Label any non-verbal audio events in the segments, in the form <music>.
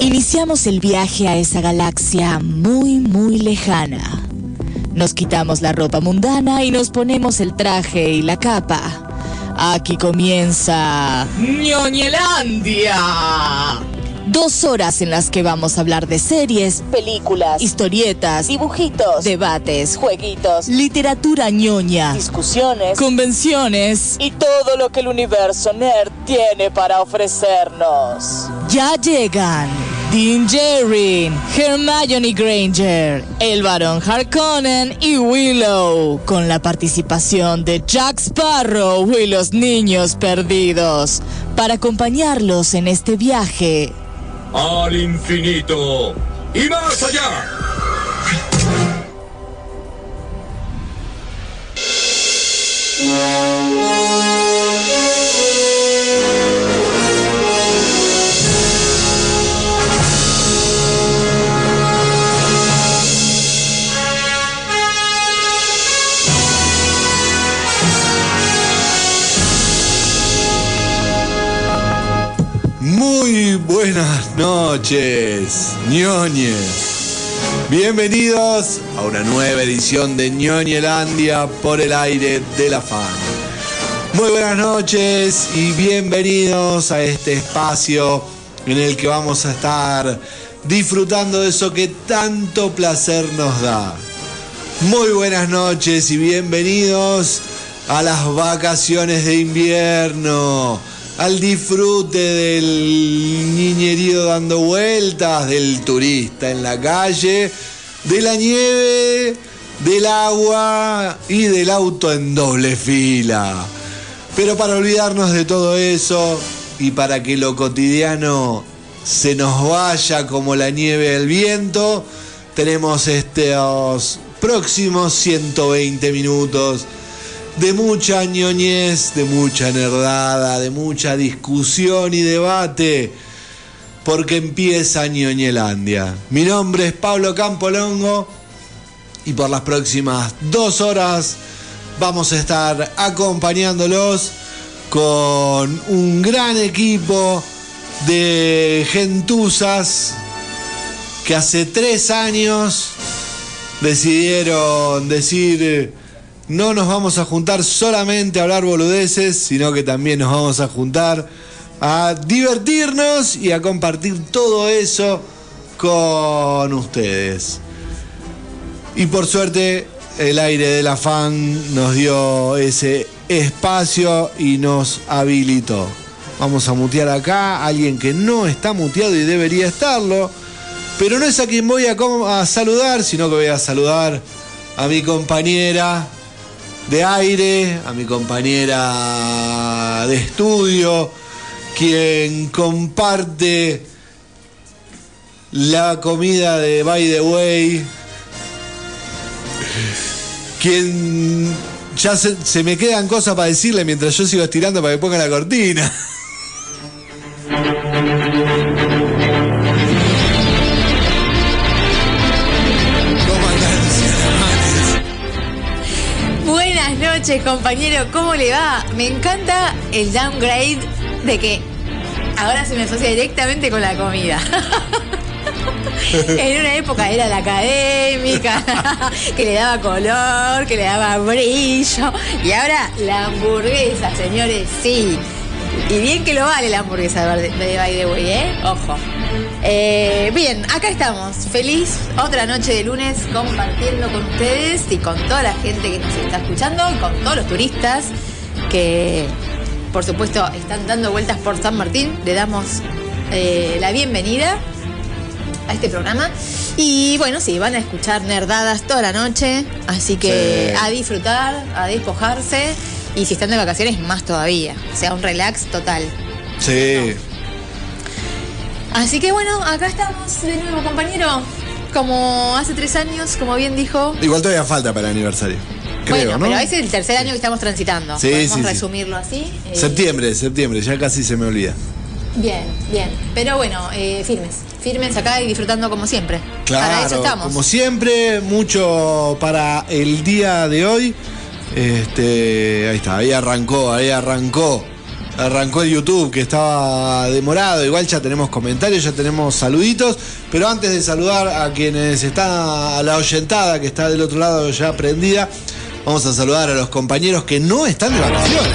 Iniciamos el viaje a esa galaxia muy, muy lejana. Nos quitamos la ropa mundana y nos ponemos el traje y la capa. Aquí comienza ñoñelandia. Dos horas en las que vamos a hablar de series, películas, historietas, dibujitos, debates, jueguitos, literatura ñoña, discusiones convenciones y todo lo que el universo nerd tiene para ofrecernos. Ya llegan Dean Jerry, Hermione Granger, el Barón Harkonnen y Willow, con la participación de Jack Sparrow y los niños perdidos, para acompañarlos en este viaje al infinito y más allá. Buenas noches, ñoñes. Bienvenidos a una nueva edición de ñoñelandia por el aire de la fan. Muy buenas noches y bienvenidos a este espacio en el que vamos a estar disfrutando de eso que tanto placer nos da. Muy buenas noches y bienvenidos a las vacaciones de invierno al disfrute del niñerío dando vueltas, del turista en la calle, de la nieve, del agua y del auto en doble fila. Pero para olvidarnos de todo eso y para que lo cotidiano se nos vaya como la nieve del viento, tenemos estos próximos 120 minutos de mucha ñoñez, de mucha nerdada, de mucha discusión y debate, porque empieza ñoñelandia. Mi nombre es Pablo Campolongo y por las próximas dos horas vamos a estar acompañándolos con un gran equipo de gentusas que hace tres años decidieron decir no nos vamos a juntar solamente a hablar boludeces, sino que también nos vamos a juntar a divertirnos y a compartir todo eso con ustedes. Y por suerte el aire de la fan nos dio ese espacio y nos habilitó. Vamos a mutear acá a alguien que no está muteado y debería estarlo. Pero no es a quien voy a, a saludar, sino que voy a saludar a mi compañera, de aire, a mi compañera de estudio, quien comparte la comida de By the Way, quien ya se, se me quedan cosas para decirle mientras yo sigo estirando para que ponga la cortina. <laughs> compañero. ¿Cómo le va? Me encanta el downgrade de que ahora se me asocia directamente con la comida. <laughs> en una época era la académica, <laughs> que le daba color, que le daba brillo. Y ahora la hamburguesa, señores, sí. Y bien que lo vale la hamburguesa de, de By the Way, ¿eh? Ojo. Eh, bien, acá estamos. Feliz otra noche de lunes compartiendo con ustedes y con toda la gente que nos está escuchando, con todos los turistas que, por supuesto, están dando vueltas por San Martín. Le damos eh, la bienvenida a este programa. Y bueno, sí, van a escuchar nerdadas toda la noche. Así que Sí. a disfrutar, a despojarse. Y si están de vacaciones, más todavía. O sea, un relax total. Sí. Así que bueno, acá estamos de nuevo, compañero. Como hace tres años, como bien dijo. Igual todavía falta para el aniversario. Creo, bueno, ¿no? pero es el tercer año que estamos transitando. Sí, Podemos sí, sí. resumirlo así. Eh, Septiembre, septiembre, ya casi se me olvida. Bien, bien. Pero bueno, eh, firmes. Firmes acá y disfrutando como siempre. Claro, Para eso estamos. como siempre, mucho para el día de hoy. Este, ahí está, ahí arrancó, ahí arrancó arrancó el YouTube que estaba demorado. Igual ya tenemos comentarios, ya tenemos saluditos. Pero antes de saludar a quienes están a la oyentada, que está del otro lado ya prendida, vamos a saludar a los compañeros que no están de vacaciones.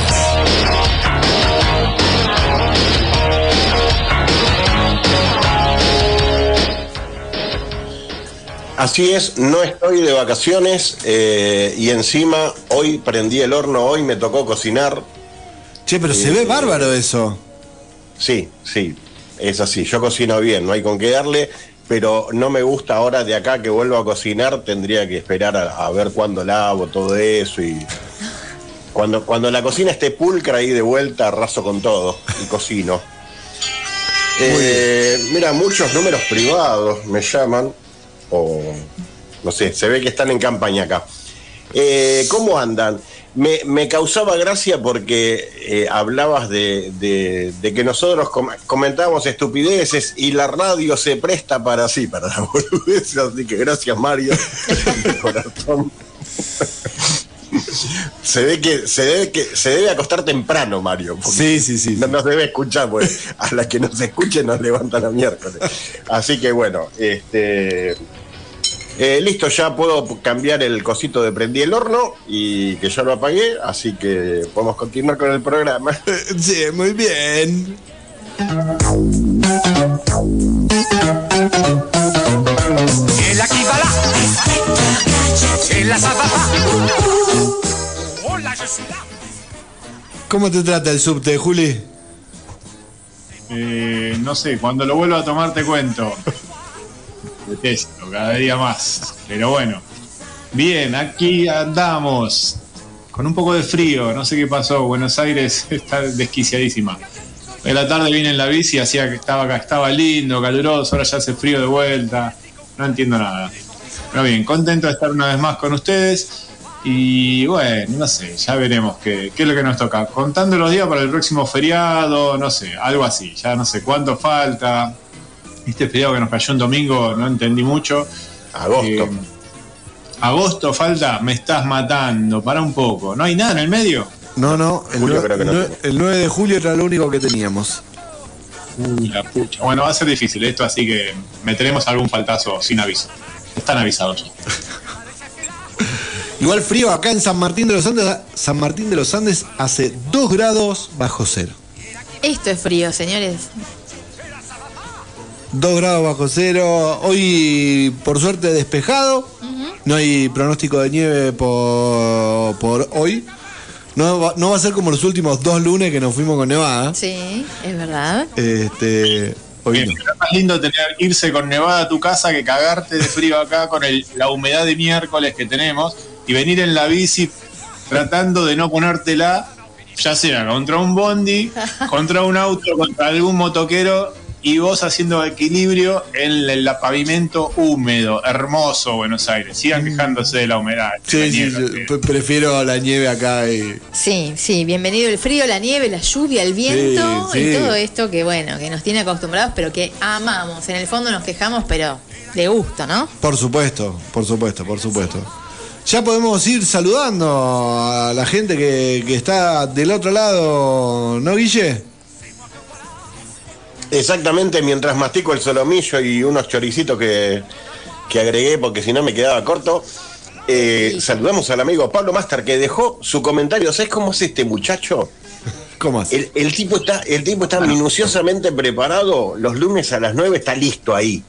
Así es, no estoy de vacaciones eh, y encima hoy prendí el horno, hoy me tocó cocinar. Che, pero se ve bárbaro eso. Sí, sí, es así, yo cocino bien, no hay con qué darle, pero no me gusta ahora de acá que vuelva a cocinar, tendría que esperar a, a ver cuándo lavo todo eso y cuando, cuando la cocina esté pulcra ahí de vuelta, arraso con todo y cocino. Eh, mira, muchos números privados me llaman, o no sé, se ve que están en campaña acá. Eh, ¿Cómo andan? Me, me causaba gracia porque eh, hablabas de, de- de que nosotros com- comentábamos estupideces y la radio se presta para sí, para la boludez, así que gracias Mario. Se ve que se debe que se debe acostar temprano, Mario. Sí, sí, sí. No nos debe escuchar, pues a las que nos escuchen nos levantan a miércoles. Así que bueno, este eh, listo, ya puedo cambiar el cosito de prendí el horno y que ya lo apagué, así que podemos continuar con el programa. <laughs> Sí, muy bien. ¿Cómo te trata el subte, Juli? Eh, no sé, cuando lo vuelva a tomar te cuento. Detesto, cada día más. Pero bueno. Bien, aquí andamos. Con un poco de frío, no sé qué pasó. Buenos Aires <laughs> está desquiciadísima. En la tarde vine en la bici, hacía que estaba acá, estaba lindo, caluroso, ahora ya hace frío de vuelta. No entiendo nada. Pero bien, contento de estar una vez más con ustedes. Y bueno, no sé, ya veremos qué, qué es lo que nos toca. Contando los días para el próximo feriado, no sé, algo así. Ya no sé cuánto falta. Este feriado que nos cayó un domingo no entendí mucho. Agosto. Eh, agosto falta, me estás matando, para un poco. ¿No hay nada en el medio? No, no, el, Julio creo que no el 9 de julio era lo único que teníamos. Uy, la pucha. Bueno, va a ser difícil esto, así que meteremos algún faltazo sin aviso. Están avisados. <laughs> Igual frío acá en San Martín de los Andes, San Martín de los Andes hace 2 grados bajo cero. Esto es frío, señores. 2 grados bajo cero. Hoy, por suerte, despejado. No hay pronóstico de nieve por, por hoy. No va, no va a ser como los últimos dos lunes que nos fuimos con Nevada. Sí, es verdad. Este, hoy no. es más lindo tener, irse con nevada a tu casa que cagarte de frío acá con el- la humedad de miércoles que tenemos y venir en la bici tratando de no ponértela, ya sea contra un bondi, <laughs> contra un auto, contra algún motoquero y vos haciendo equilibrio en el, el pavimento húmedo, hermoso Buenos Aires. Sigan quejándose de la humedad. Sí, la sí, yo prefiero la nieve acá. Y... Sí, sí, bienvenido el frío, la nieve, la lluvia, el viento Sí, y todo esto que bueno, que nos tiene acostumbrados, pero que amamos. En el fondo nos quejamos, pero de gusto, ¿no? Por supuesto, por supuesto, por supuesto. Ya podemos ir saludando a la gente que, que está del otro lado, ¿no, Guille? Exactamente, mientras mastico el solomillo y unos choricitos que, que agregué porque si no me quedaba corto. eh, saludamos al amigo Pablo Master que dejó su comentario. ¿Sabes cómo es este muchacho? <laughs> ¿Cómo así? El, el tipo está, el tipo está minuciosamente preparado. Los lunes a las 9 está listo ahí.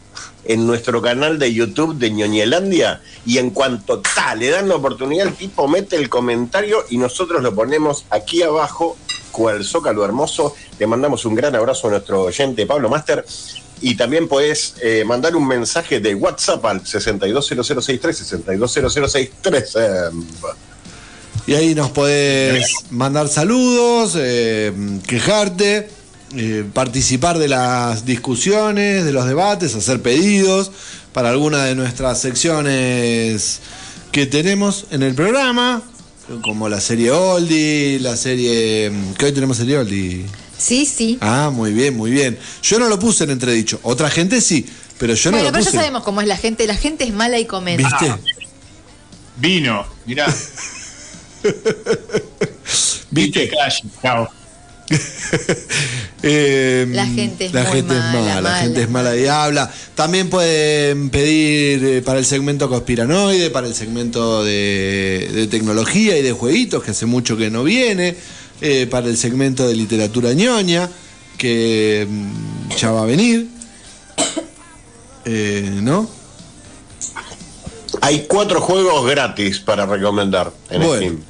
En nuestro canal de YouTube de Ñoñelandia. Y en cuanto ta, le dan la oportunidad, el tipo mete el comentario y nosotros lo ponemos aquí abajo, cual zócalo hermoso. Le mandamos un gran abrazo a nuestro oyente Pablo Master. Y también puedes eh, mandar un mensaje de WhatsApp al 620063, 620063. eh, Y ahí nos podés mandar saludos, eh, quejarte, eh, participar de las discusiones, de los debates, hacer pedidos para alguna de nuestras secciones que tenemos en el programa, como la serie Oldie, la serie... que hoy tenemos serie Oldie. Sí, sí. Ah, muy bien, muy bien. Yo no lo puse en entredicho, otra gente sí, pero yo bueno, no lo pero ya puse. sabemos cómo es la gente. La gente es mala y comenta. ¿Viste? Vino, mirá. <laughs> Viste, ¿Viste? Clash, chao. <laughs> Eh, La gente es la muy gente es mala, mala, la gente es mala y habla. También pueden pedir eh, para el segmento conspiranoide, para el segmento de, de tecnología y de jueguitos, que hace mucho que no viene, eh, para el segmento de literatura ñoña, que mm, ya va a venir. <coughs> Eh, ¿No? Hay cuatro juegos gratis para recomendar en Bueno. Steam.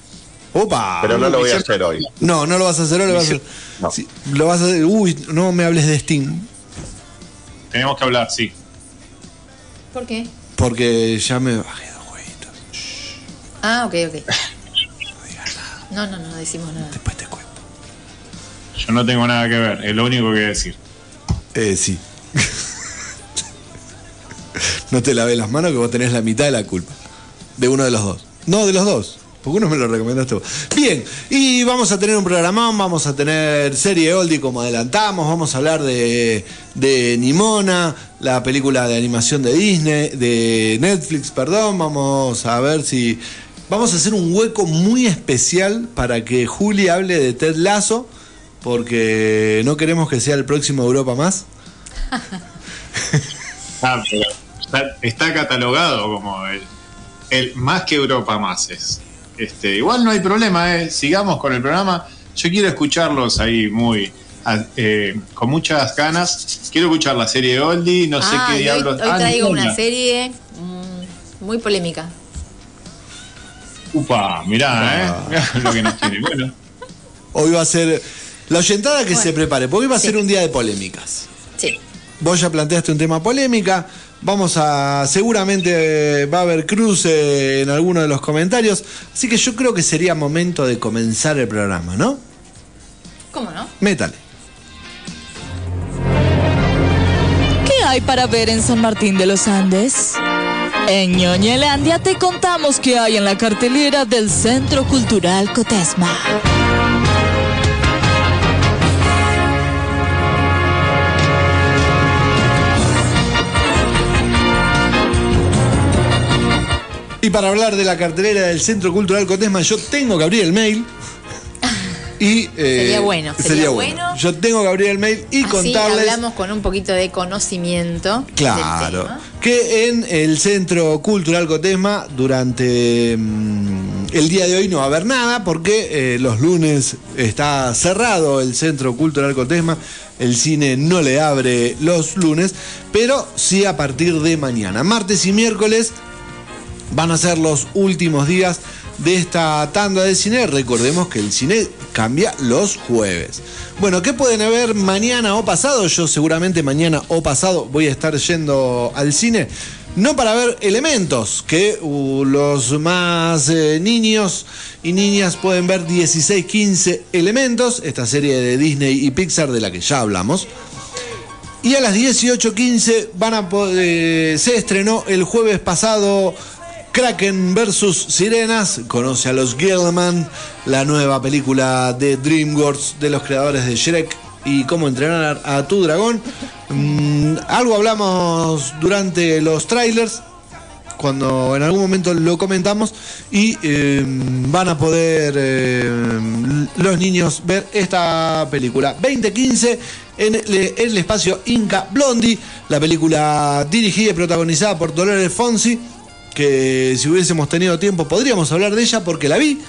Opa. Pero no lo voy a hacer hoy. No, no lo vas a hacer, hoy, lo vas a hacer. No. Sí, lo vas a hacer. Uy, no me hables de Steam. Tenemos que hablar, sí. ¿Por qué? Porque ya me bajé dos jueguitos. Ah, ok, ok. No, no, no decimos nada. Después te cuento. Yo no tengo nada que ver, es lo único que decir. Eh, sí. <laughs> no te laves las manos que vos tenés la mitad de la culpa. De uno de los dos. No, de los dos. Porque uno me lo recomendaste vos. Bien, y vamos a tener un programón, vamos a tener serie oldie como adelantamos, vamos a hablar de, de Nimona, la película de animación de Disney, de Netflix, perdón, vamos a ver si... Vamos a hacer un hueco muy especial para que Juli hable de Ted Lasso, porque no queremos que sea el próximo Europa más. <laughs> Ah, está, está catalogado como el, el más que Europa más es. Este, igual no hay problema, eh. sigamos con el programa. Yo quiero escucharlos ahí muy a- eh, con muchas ganas. Quiero escuchar la serie de Oldie, no sé ah, qué y hoy, diablos. hoy Ah, traigo una serie mm, muy polémica. Upa, mirá, eh. Mirá lo que nos tiene. Bueno, Hoy va a ser. La oyentada que Bueno, se prepare, porque hoy va a sí. ser un día de polémicas. Sí. Vos ya planteaste un tema polémica. Vamos a. Seguramente eh, va a haber cruce en alguno de los comentarios. Así que yo creo que sería momento de comenzar el programa, ¿no? ¿Cómo no? Métale. ¿Qué hay para ver en San Martín de los Andes? En Ñoñelandia te contamos qué hay en la cartelera del Centro Cultural Cotesma. Y para hablar de la cartelera del Centro Cultural Cotesma, yo tengo que abrir el mail. Y, eh, Sería bueno, sería bueno. Yo tengo que abrir el mail y Así contarles. hablamos con un poquito de conocimiento. del Claro, tema. que en el Centro Cultural Cotesma durante mm, el día de hoy no va a haber nada porque eh, los lunes está cerrado el Centro Cultural Cotesma, el cine no le abre los lunes, pero sí a partir de mañana, martes y miércoles van a ser los últimos días de esta tanda de cine. Recordemos que el cine cambia los jueves. Bueno, ¿qué pueden ver mañana o pasado? Yo seguramente mañana o pasado voy a estar yendo al cine. No para ver elementos, que uh, los más eh, niños y niñas pueden ver 16, 15 elementos, esta serie de Disney y Pixar de la que ya hablamos. Y a las 18.15 van a eh, se estrenó el jueves pasado Kraken vs Sirenas. Conoce a los Gilman, la nueva película de DreamWorks de los creadores de Shrek y cómo entrenar a tu dragón. Mm, algo hablamos durante los trailers cuando en algún momento lo comentamos y eh, van a poder eh, los niños ver esta película 2015 en el, el espacio Inca Blondie la película dirigida y protagonizada por Dolores Fonsi que si hubiésemos tenido tiempo podríamos hablar de ella porque la vi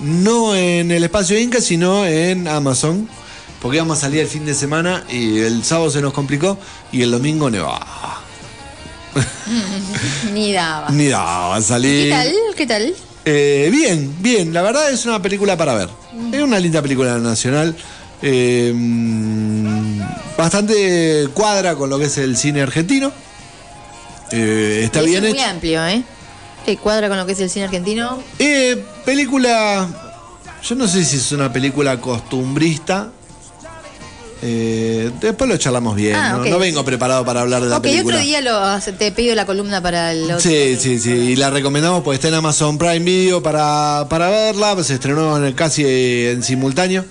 no en el espacio Inca sino en Amazon porque íbamos a salir el fin de semana y el sábado se nos complicó y el domingo nevaba <laughs> Ni daba. ni daba a salir ¿Qué tal? ¿Qué tal? Eh, bien, bien, la verdad es una película para ver. Es una linda película nacional. eh, mm, bastante cuadra con lo que es el cine argentino. Eh, está bien es muy amplio, ¿eh? Te cuadra con lo que es el cine argentino. Eh, película. Yo no sé si es una película costumbrista. Eh, después lo charlamos bien. Ah, ¿no? ok. No vengo preparado para hablar de la ok, película. otro día lo, te pido la columna para el otro. Sí, sí, sí. Y la recomendamos porque está en Amazon Prime Video para, para verla. Se estrenó en casi en simultáneo.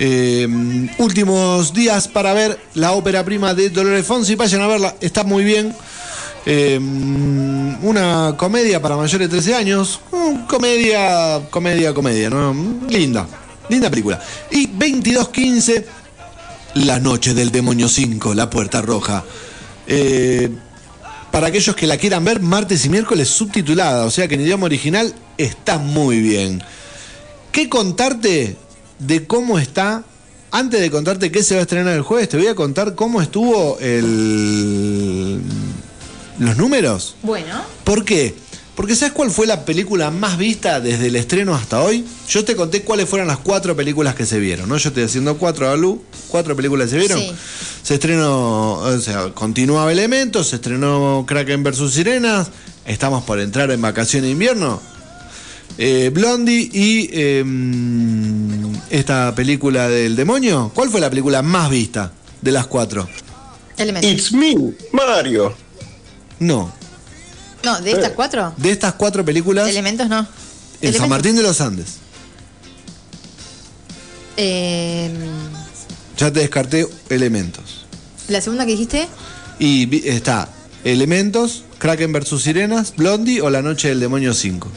Eh, últimos días para ver la ópera prima de Dolores Fonsi. Vayan a verla, está muy bien. Eh, una comedia para mayores de 13 años. Mm, Comedia, comedia, comedia, ¿no? Linda. Linda película. Y 2215, La Noche del Demonio 5, La Puerta Roja. Eh, para aquellos que la quieran ver, martes y miércoles subtitulada, o sea que en idioma original está muy bien. ¿Qué contarte de cómo está? Antes de contarte qué se va a estrenar el jueves, te voy a contar cómo estuvo el... los números. Bueno, ¿Por qué? Porque ¿sabes cuál fue la película más vista desde el estreno hasta hoy? Yo te conté cuáles fueron las cuatro películas que se vieron, ¿no? Yo estoy haciendo cuatro, Lu, cuatro películas que se vieron. Sí. Se estrenó, o sea, continuaba Elementos, se estrenó Kraken vs Sirenas, estamos por entrar en vacaciones de invierno. Eh, Blondie y eh, esta película del demonio. ¿Cuál fue la película más vista de las cuatro? elementos. It's me, Mario. No. No, de estas cuatro. De estas cuatro películas, Elementos no. en Elementos. San Martín de los Andes. Eh, Ya te descarté elementos. la segunda que dijiste, Y está Elementos, Kraken vs Sirenas, Blondie o La Noche del Demonio 5.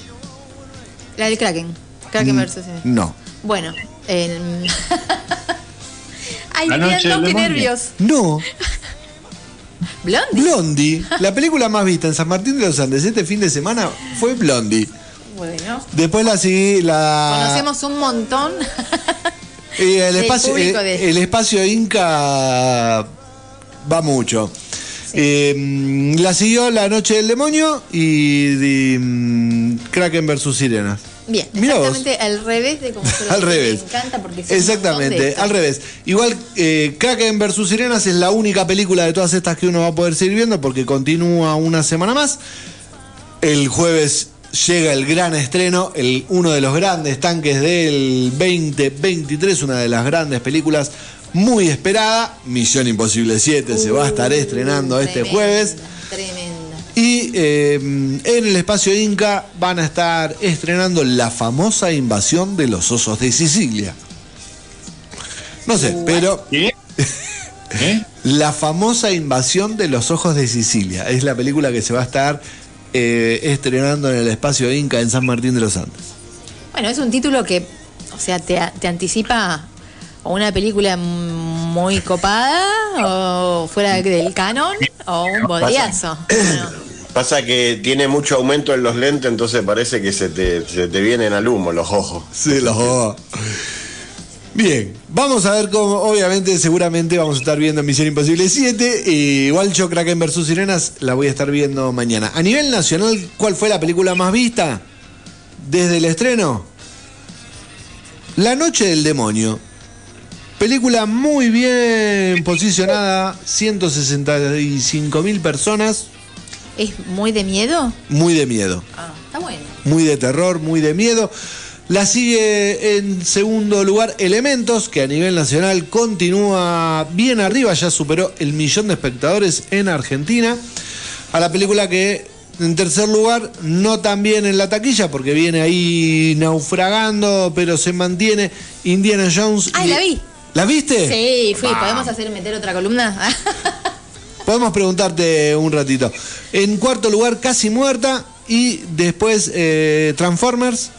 la del Kraken. Kraken Mm, versus. No. Bueno, el... <laughs> Ay, La noche dos, del qué demonio. nervios. No. <laughs> Blondie. Blondie. La película más vista en San Martín de los Andes este fin de semana fue Blondie. Bueno, Después la seguí, la. conocemos un montón. Y el espacio, eh, de- el espacio Inca va mucho. Eh, mm, la siguió La Noche del Demonio y, mm, Kraken vs Sirenas. Bien, Mirá exactamente al revés de como <laughs> se lo Al revés. Me encanta porque Exactamente, al revés. Igual, eh, Kraken vs Sirenas es la única película de todas estas que uno va a poder seguir viendo porque continúa una semana más. El jueves llega el gran estreno, el, uno de los grandes tanques del 2023, una de las grandes películas muy esperada. Misión Imposible 7 se va a estar estrenando este jueves. Tremenda. Y eh, en el espacio Inca van a estar estrenando la famosa invasión de los osos de Sicilia. No sé, pero ¿Qué? <laughs> ¿Eh? la famosa invasión de los ojos de Sicilia es la película que se va a estar eh, estrenando en el espacio Inca en San Martín de los Andes. Bueno, es un título que, o sea, te, te anticipa o una película muy copada o fuera del canon o un bodiazo. <clears throat> Bueno, Pasa que tiene mucho aumento en los lentes, entonces parece que se te, se te vienen al humo los ojos. Sí, los ojos. Bien, vamos a ver cómo, obviamente, seguramente vamos a estar viendo Misión Imposible 7. Y yo Kraken vs Sirenas la voy a estar viendo mañana. A nivel nacional, ¿cuál fue la película más vista desde el estreno? La Noche del Demonio. Película muy bien posicionada, 165 mil personas, ¿Es muy de miedo? muy de miedo Ah, está bueno. muy de terror, muy de miedo. La sigue en segundo lugar Elementos, que a nivel nacional continúa bien arriba, ya superó el millón de espectadores en Argentina. A la película que en tercer lugar, no tan bien en la taquilla, porque viene ahí naufragando, pero se mantiene Indiana Jones. Ay, y- la vi. ¿La viste? Sí, fui. ¿Podemos hacer meter otra columna? <laughs> Podemos preguntarte un ratito. En cuarto lugar, Casi Muerta. Y después eh, Transformers,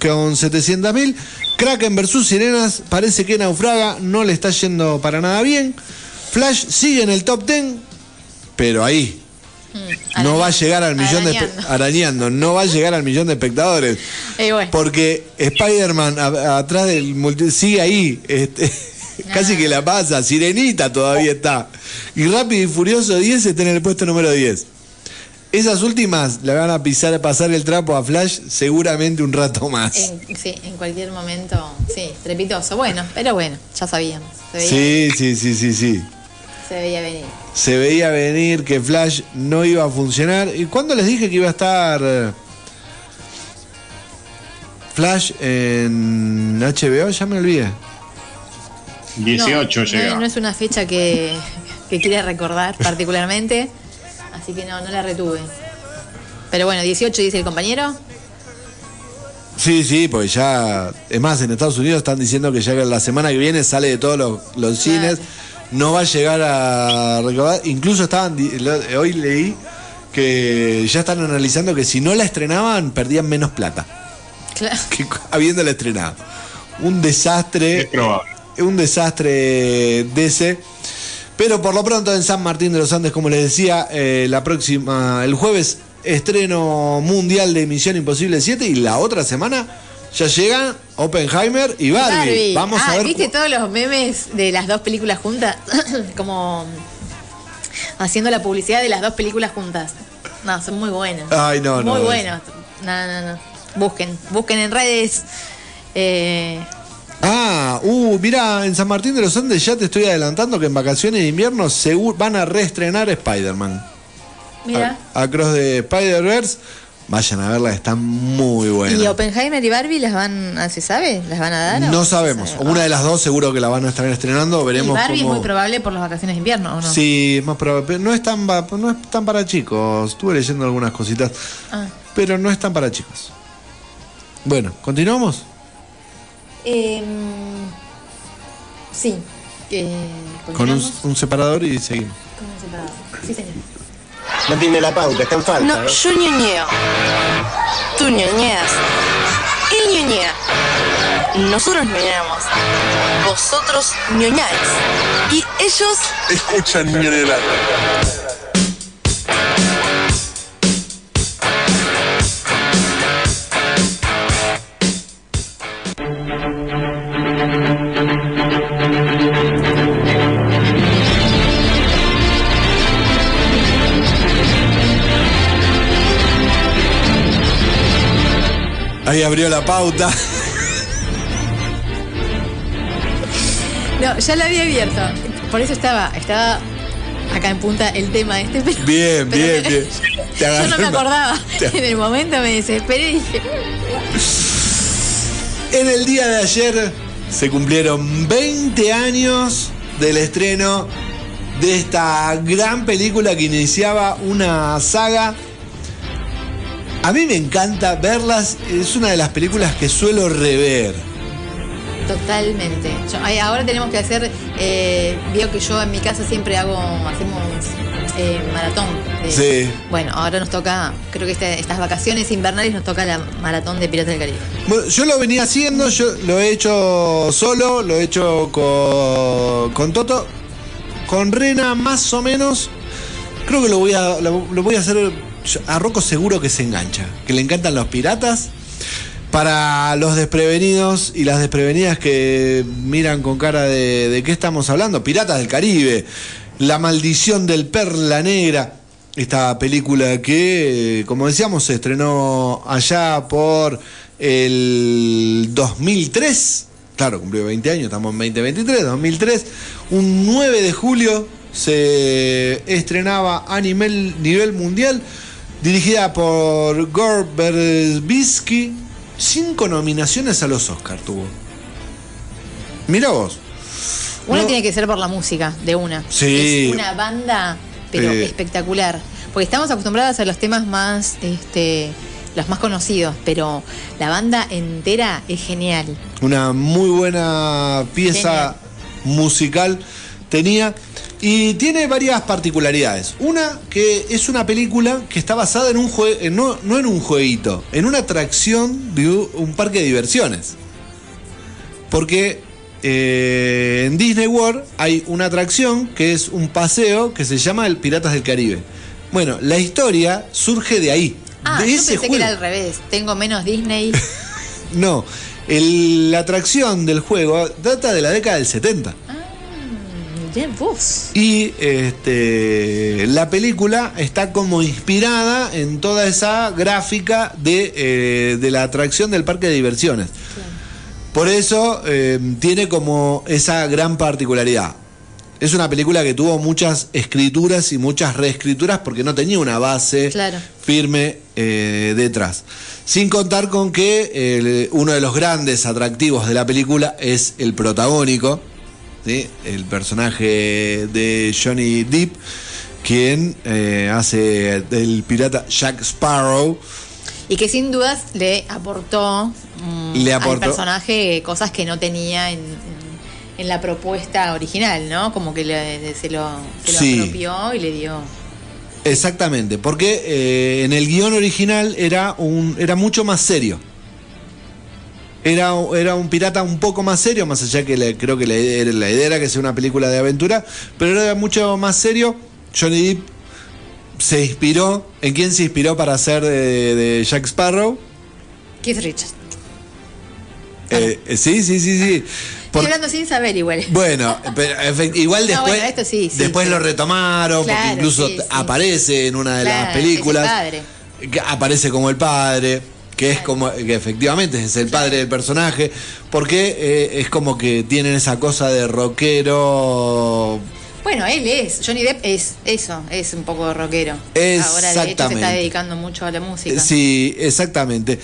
con 700.000. Kraken versus Sirenas, parece que naufraga, no le está yendo para nada bien. Flash sigue en el top 10, pero ahí. No va a llegar al millón de Arañando. no va a llegar al millón de espectadores. Bueno. Porque Spider-Man atrás del sigue ahí, este, casi que la pasa, Sirenita todavía está. Y Rápido y Furioso 10 está en el puesto número 10. Esas últimas le van a pisar, pasar el trapo a Flash seguramente un rato más. En- sí, en cualquier momento, sí, trepitoso. Bueno, pero bueno, ya sabíamos. Se veía, Sí, sí, sí, sí, sí. se veía venir. Se veía venir que Flash no iba a funcionar. ¿Y cuándo les dije que iba a estar eh, Flash en HBO? Ya me olvidé. 18 no, llega. No, no es una fecha que, que quiera recordar particularmente, así que no, no la retuve. Pero bueno, 18 dice el compañero. Sí, sí, porque ya. Es más, en Estados Unidos están diciendo que ya la semana que viene sale de todos los, los cines. No va a llegar a recaudar. Incluso estaban. Hoy leí que ya están analizando que si no la estrenaban, perdían menos plata Claro. <laughs> que habiéndola estrenado. un desastre. Es probable. Un desastre DC. Pero por lo pronto en San Martín de los Andes, como les decía, eh, la próxima, el jueves, estreno mundial de Misión Imposible 7 y la otra semana ya llegan Oppenheimer y Barbie. Barbie. Vamos ah, a ver. ¿viste todos los memes de las dos películas juntas? <coughs> Como haciendo la publicidad de las dos películas juntas. No, son muy buenos. Ay, no, no, Muy buenos. No, no, no. Busquen, busquen en redes. Eh, Ah, uh, mira, en San Martín de los Andes ya te estoy adelantando que en vacaciones de invierno van a reestrenar Spider-Man. mira. A- Across de Spider-Verse. Vayan a verla, está muy buena. ¿Y Oppenheimer y Barbie las van, a- se sabe? ¿Las van a dar? No sabemos. sabe? Una de las dos seguro que la van a estar estrenando. Y Veremos Barbie cómo. es muy probable por las vacaciones de invierno, ¿o no? Sí, es más probable. No es, tan, no es tan para chicos. Estuve leyendo algunas cositas. Ah. Pero no es tan para chicos. Bueno, ¿continuamos? Em, sí. Eh, Con un, separador y seguimos. Con un separador. Sí, señor. No tiene la pauta, está en falta. No, yo ñoñeo. Tú ñoñeas. Él ñoñea. Nosotros ñoñamos. Vosotros ñoñáis. Y ellos Escuchan Ñoñelandia. Ahí abrió la pauta. No, ya la había abierto. Por eso estaba, estaba acá en punta el tema este. Pero, Bien, pero bien, me- bien. <laughs> Te Yo no me acordaba. Te- En el momento me desesperé y dije, En el día de ayer se cumplieron 20 años del estreno de esta gran película que iniciaba una saga. A mí me encanta verlas, es una de las películas que suelo rever. totalmente. Yo- ahora tenemos que hacer, eh, veo que yo en mi casa siempre hago, hacemos eh, maratón. de- Sí. Bueno, ahora nos toca, creo que este- estas vacaciones invernales nos toca la maratón de Piratas del Caribe. Bueno, yo lo venía haciendo, yo lo he hecho solo, lo he hecho con, con Toto, con Rena más o menos. Creo que lo voy a, lo, lo voy a hacer a Rocco seguro que se engancha, que le encantan los piratas. Para los desprevenidos y las desprevenidas que miran con cara de, qué estamos hablando, Piratas del Caribe, La maldición del Perla Negra, esta película que, como decíamos, se estrenó allá por el 2003, claro, cumplió 20 años, estamos en 2023, 2003, un 9 de julio se estrenaba a nivel, nivel mundial, dirigida por Gore Verbinski, cinco nominaciones a los Oscar tuvo. Mira vos. Una No. tiene que ser por la música, de una. Sí. Es una banda, pero Eh. espectacular. Porque estamos acostumbrados a los temas más, este, los más conocidos, pero la banda entera es genial. Una muy buena pieza musical tenía. Y tiene varias particularidades. Una, que es una película que está basada en un juego, no, no en un jueguito, en una atracción de un parque de diversiones. Porque eh, en Disney World hay una atracción que es un paseo que se llama el Piratas del Caribe. Bueno, la historia surge de ahí. Ah, de yo ese pensé que era al revés. Tengo menos Disney. <laughs> No, el- la atracción del juego data de la década del 70. Vos. Y este, la película está como inspirada en toda esa gráfica de, eh, de la atracción del parque de diversiones. Por eso eh, tiene como esa gran particularidad. Es una película que tuvo muchas escrituras y muchas reescrituras porque no tenía una base Claro. firme eh, detrás. Sin contar con que el- uno de los grandes atractivos de la película es el protagónico, ¿sí? el personaje de Johnny Depp, quien eh, hace del pirata Jack Sparrow. Y que sin dudas le aportó, mm, Le al personaje cosas que no tenía en, en- en la propuesta original, ¿no? Como que le- se lo, se lo Sí. apropió y le dio. Exactamente, porque eh, en el guion original era, un, era mucho más serio. Era, era un pirata un poco más serio, más allá que le- creo que la, idea- la idea era que sea una película de aventura, pero era mucho más serio. Johnny Depp se inspiró. ¿En quién se inspiró para hacer de, de Jack Sparrow? Keith Richards. Eh, eh, sí, sí, sí, sí. Por- Estoy hablando sin saber igual. bueno, pero igual <laughs> No, después, bueno, esto sí, sí, después pero- lo retomaron, Claro, porque incluso sí, aparece en una de Claro, las películas. es el padre. que aparece como el padre, que es como, que efectivamente es el padre del personaje, porque eh, es como que tienen esa cosa de rockero. Bueno, él es, Johnny Depp es eso, es un poco rockero. Ahora de hecho se está dedicando mucho a la música. Sí, exactamente.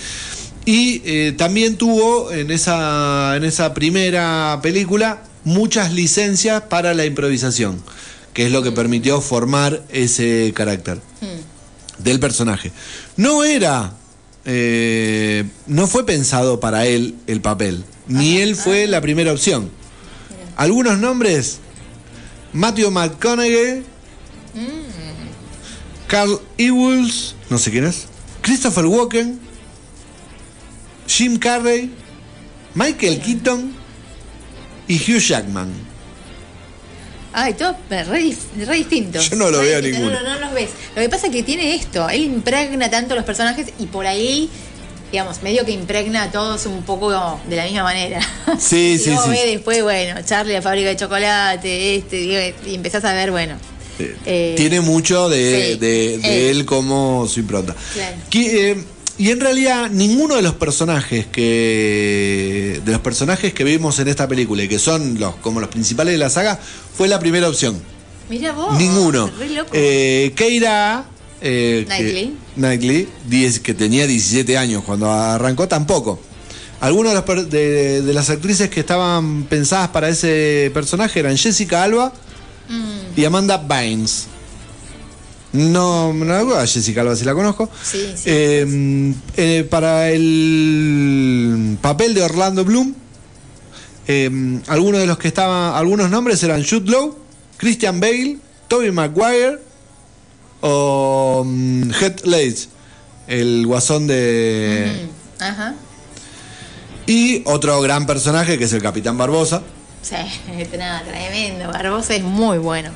Y eh, también tuvo en esa, en esa primera película muchas licencias para la improvisación, que es lo que permitió formar ese carácter Hmm. del personaje. No era, eh, no fue pensado para él el papel, ni él fue la primera opción. Algunos nombres, Matthew McConaughey, Carl Ewells, no sé quién es, Christopher Walken, Jim Carrey, Michael Keaton y Hugh Jackman. Ay, todo re, re distinto. Yo no lo veo ninguno. No, no, no los ves. Lo que pasa es que tiene esto, él impregna tanto los personajes y por ahí, digamos, medio que impregna a todos un poco de la misma manera. <laughs> Sí, Y sí, vos sí. ves después, bueno, Charlie, la fábrica de chocolate, este, y empezás a ver, bueno. eh, Tiene mucho de, sí. de- de Eh. él como su impronta. Claro. Que, eh, y en realidad ninguno de los personajes que de los personajes que vimos en esta película y que son los como los principales de la saga fue la primera opción. Mira vos. Ninguno. Re loco. Eh, Keira eh, que- Knightley. 10 que tenía 17 años cuando arrancó, tampoco. Algunos de, los de- de las actrices que estaban pensadas para ese personaje eran Jessica Alba Mm. y Amanda Bynes. No, no a Jessica Alba si la conozco. Sí, sí. Eh, eh, para el papel de Orlando Bloom, eh, algunos de los que estaban, algunos nombres eran Jude Law, Christian Bale, Toby Maguire o mm, Heath Ledger, el guasón de Mm, Ajá. y otro gran personaje que es el Capitán Barbosa. Sí, <laughs> nada, tremendo. Barbosa es muy bueno.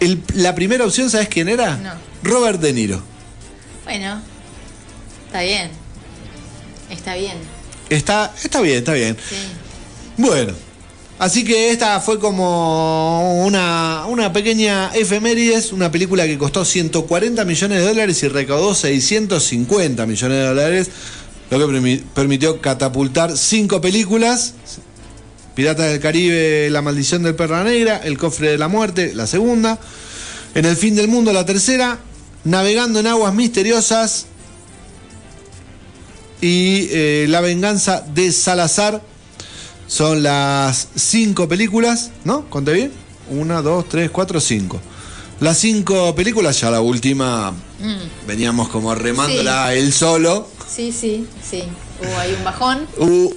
El- la primera opción, ¿sabes quién era? No. Robert De Niro. Bueno, está bien. Está bien. Está, está bien, está bien. Sí. Bueno, así que esta fue como una, una pequeña efemérides, una película que costó 140 millones de dólares y recaudó 650 millones de dólares, lo que permi- permitió catapultar cinco películas. Piratas del Caribe, La maldición del Perla Negra, El cofre de la muerte, la segunda. En el fin del mundo, la tercera. Navegando en aguas misteriosas. Y eh, La venganza de Salazar. Son las cinco películas, ¿no? ¿Conté bien? Una, dos, tres, cuatro, cinco. Las cinco películas, ya la última Mm. veníamos como remándola él solo. Sí, sí, sí. Hubo ahí un bajón.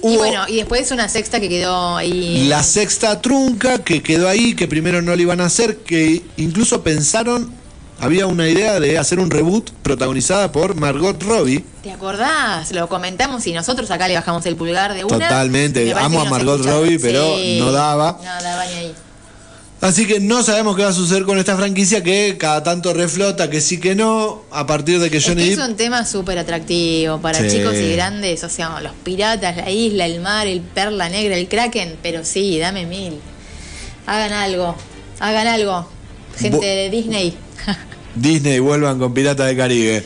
Y bueno, y después una sexta que quedó ahí. la sexta trunca que quedó ahí, que primero no le iban a hacer, que incluso pensaron, había una idea de hacer un reboot protagonizada por Margot Robbie. ¿Te acordás? Lo comentamos y nosotros acá le bajamos el pulgar de una. Totalmente. Amo a Margot. Robbie, pero no daba. No daba ni ahí. Así que no sabemos qué va a suceder con esta franquicia que cada tanto reflota, que sí que no, a partir de que Es Johnny que es Depp... un tema súper atractivo para Sí. chicos y grandes, o sea, los piratas, la isla, el mar, el perla negra, el kraken, pero sí, dame mil. Hagan algo, hagan algo, gente de Disney. Disney vuelvan con Piratas del Caribe.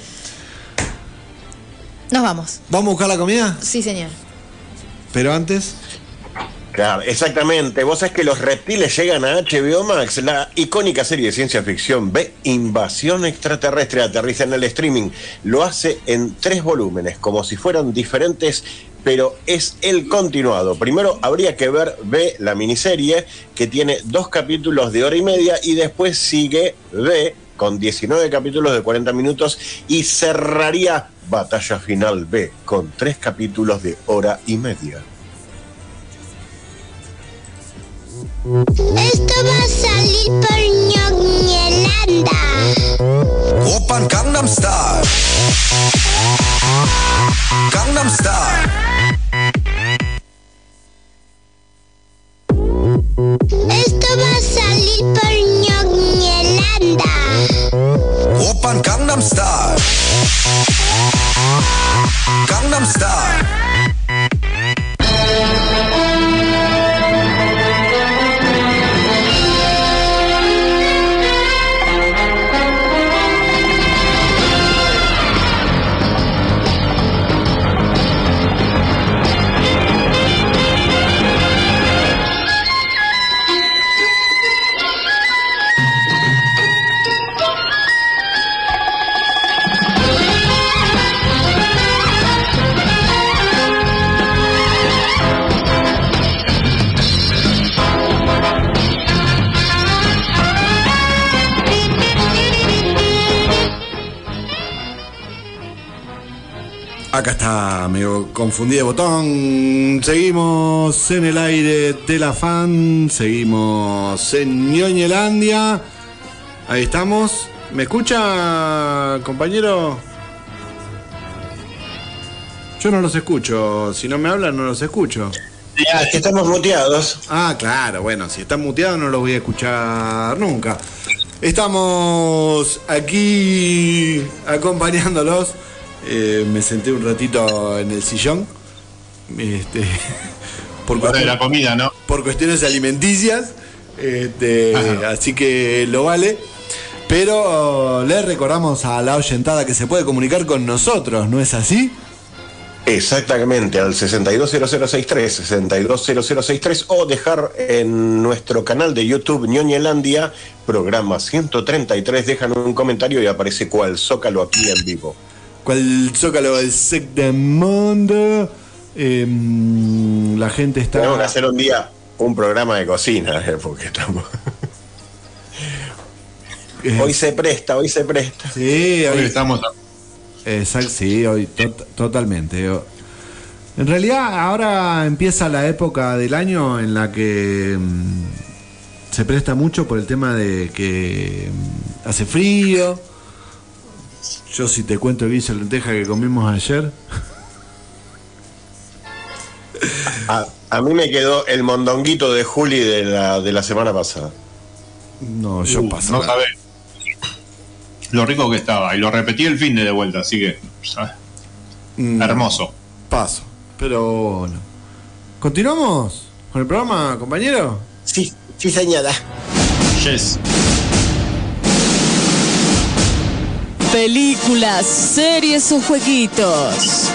Nos vamos. ¿Vamos a buscar la comida? Sí, señor. Pero antes... Claro, exactamente. Vos sabés que los reptiles llegan a HBO Max, la icónica serie de ciencia ficción B, Invasión Extraterrestre, aterriza en el streaming. Lo hace en tres volúmenes, como si fueran diferentes, pero es el continuado. Primero habría que ver B, la miniserie, que tiene dos capítulos de hora y media, y después sigue B, con 19 capítulos de 40 minutos, y cerraría Batalla Final B, con tres capítulos de hora y media. Esto va a salir por ñoñelanda. Open Gangnam Style. Gangnam Style. Esto va a salir por ñoñelanda. Open Gangnam Style. Gangnam Style. Acá está, me confundí de botón. Seguimos en el aire de la fan. Seguimos en Ñoñelandia. Ahí estamos. ¿Me escucha, compañero? Yo no los escucho. Si no me hablan, no los escucho. Ya, es que estamos muteados. Ah, claro, bueno, si están muteados no los voy a escuchar nunca. Estamos aquí acompañándolos. Eh, me senté un ratito en el sillón. Este, <laughs> por, la comida, ¿no? por cuestiones alimenticias. Este, así que lo vale. Pero le recordamos a la oyentada que se puede comunicar con nosotros, ¿no es así? Exactamente, al 620063, 620063 o dejar en nuestro canal de YouTube Ñoñelandia, programa 133, dejan un comentario y aparece cual Zócalo aquí en vivo. ¿Cuál zócalo del sec del mundo? Em, la gente está. Tenemos que hacer un día un programa de cocina, eh, porque estamos... Hoy se presta, hoy se presta. Sí, Hoy hoy estamos Exacto, sí, hoy to- totalmente. En realidad ahora empieza la época del año en la que mm, se presta mucho por el tema de que mm, hace frío. Yo si te cuento el guiso de lenteja que comimos ayer, A, a mí me quedó el mondonguito de Juli de la, de la semana pasada. no, yo Uh, paso. No sabés lo rico que estaba. Y lo repetí el fin de de vuelta, así que. ¿sabes? Mm, Hermoso. Paso. Pero bueno. ¿Continuamos con el programa, compañero? Sí, sí señora. Yes. Películas, series o jueguitos.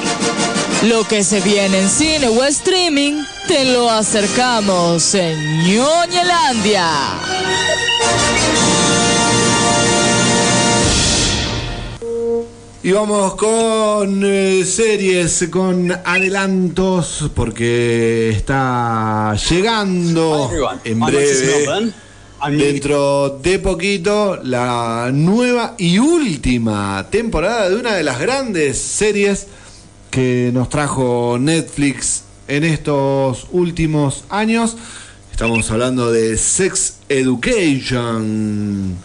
Lo que se viene en cine o streaming, te lo acercamos en Ñoñelandia. Y vamos con eh, series, con adelantos, porque está llegando en breve, dentro de poquito, la nueva y última temporada de una de las grandes series que nos trajo Netflix en estos últimos años. Estamos hablando de Sex Education,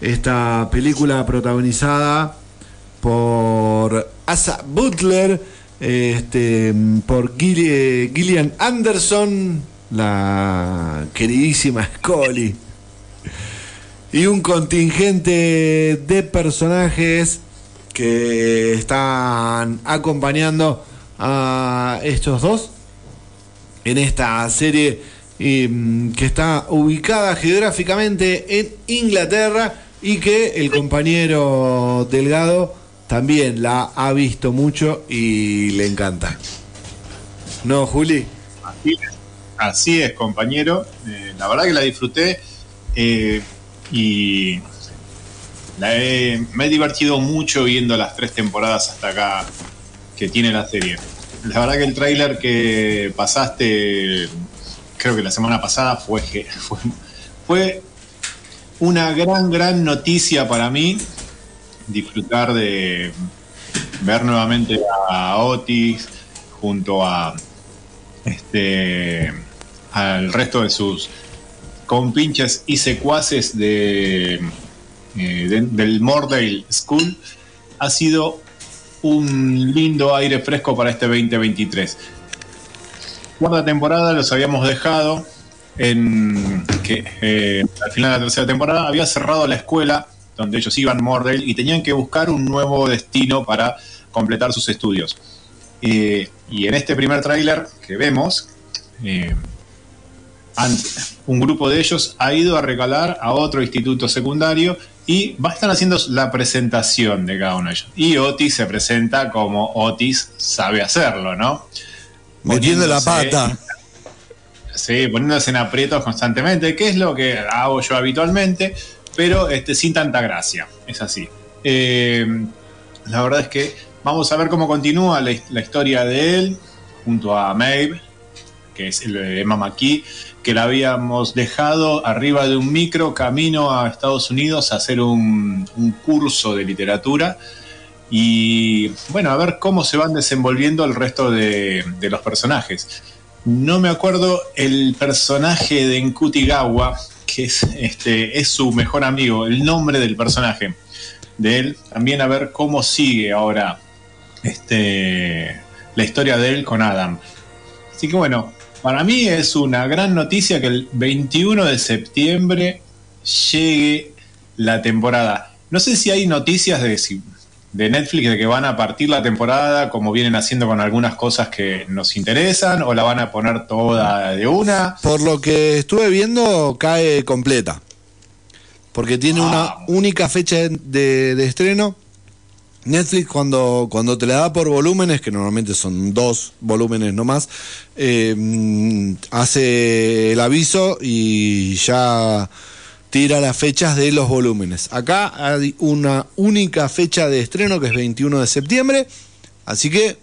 esta película protagonizada por Asa Butler, este, por Gilli- Gillian Anderson, la queridísima Scully, y un contingente de personajes que están acompañando a estos dos en esta serie eh, que está ubicada geográficamente en Inglaterra y que el compañero Delgado también la ha visto mucho y le encanta. ¿No, Juli? Así es, así es, compañero. Eh, la verdad que la disfruté eh, y me he divertido mucho viendo las tres temporadas hasta acá que tiene la serie. La verdad que el tráiler que pasaste, creo que la semana pasada, fue, <laughs> fue, fue una gran, gran noticia para mí disfrutar de ver nuevamente a Otis junto a este al resto de sus compinches y secuaces eh, de- del Mordale School ha sido un lindo aire fresco para este 2023. Cuarta temporada los habíamos dejado en que eh, al final de la tercera temporada había cerrado la escuela donde ellos iban a Mordell y tenían que buscar un nuevo destino para completar sus estudios. Eh, y en este primer tráiler que vemos, un grupo de ellos ha ido a recalar a otro instituto secundario y va a estar haciendo la presentación de cada uno de ellos. Y Otis se presenta como Otis sabe hacerlo, ¿no? Metiendo la pata. Sí, poniéndose en aprietos constantemente, que es lo que hago yo habitualmente, pero este, sin tanta gracia. Es así. Eh, la verdad es que vamos a ver cómo continúa la, la historia de él junto a Maeve, que es el de McKee, que la habíamos dejado arriba de un micro camino a Estados Unidos a hacer un, curso de literatura. Y bueno, a ver cómo se van desenvolviendo el resto de, de los personajes. No me acuerdo el personaje de Nkutigawa, que es, este, es su mejor amigo, el nombre del personaje de él. También a ver cómo sigue ahora este, la historia de él con Adam. Así que bueno, para mí es una gran noticia que el 21 de septiembre llegue la temporada. No sé si hay noticias de, si- de Netflix de que van a partir la temporada como vienen haciendo con algunas cosas que nos interesan o la van a poner toda de una. Por lo que estuve viendo, cae completa. Porque tiene una única fecha de, de estreno. Netflix cuando, cuando te la da por volúmenes, que normalmente son dos volúmenes nomás, eh, mm, hace el aviso y ya tira las fechas de los volúmenes. Acá hay una única fecha de estreno que es 21 de septiembre, así que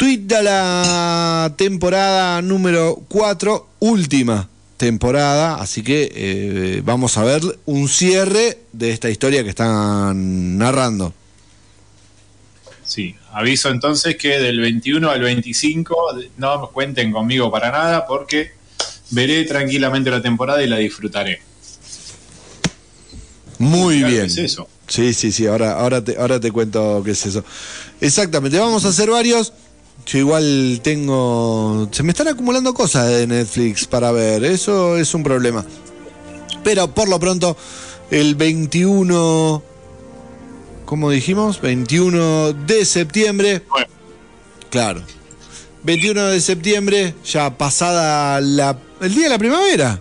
Tuita la temporada número 4, última temporada, así que eh, vamos a ver un cierre de esta historia que están narrando. Sí, aviso entonces que del 21 al 25 no cuenten conmigo para nada porque veré tranquilamente la temporada y la disfrutaré. Muy Claro, bien. ¿qué es eso? Sí, sí, sí, ahora, ahora, te, ahora te cuento qué es eso. Exactamente, vamos a hacer varios. Yo igual tengo... Se me están acumulando cosas de Netflix para ver, eso es un problema. Pero por lo pronto, el 21... ¿Cómo dijimos? 21 de septiembre. Claro. 21 de septiembre, ya pasada la, el día de la primavera.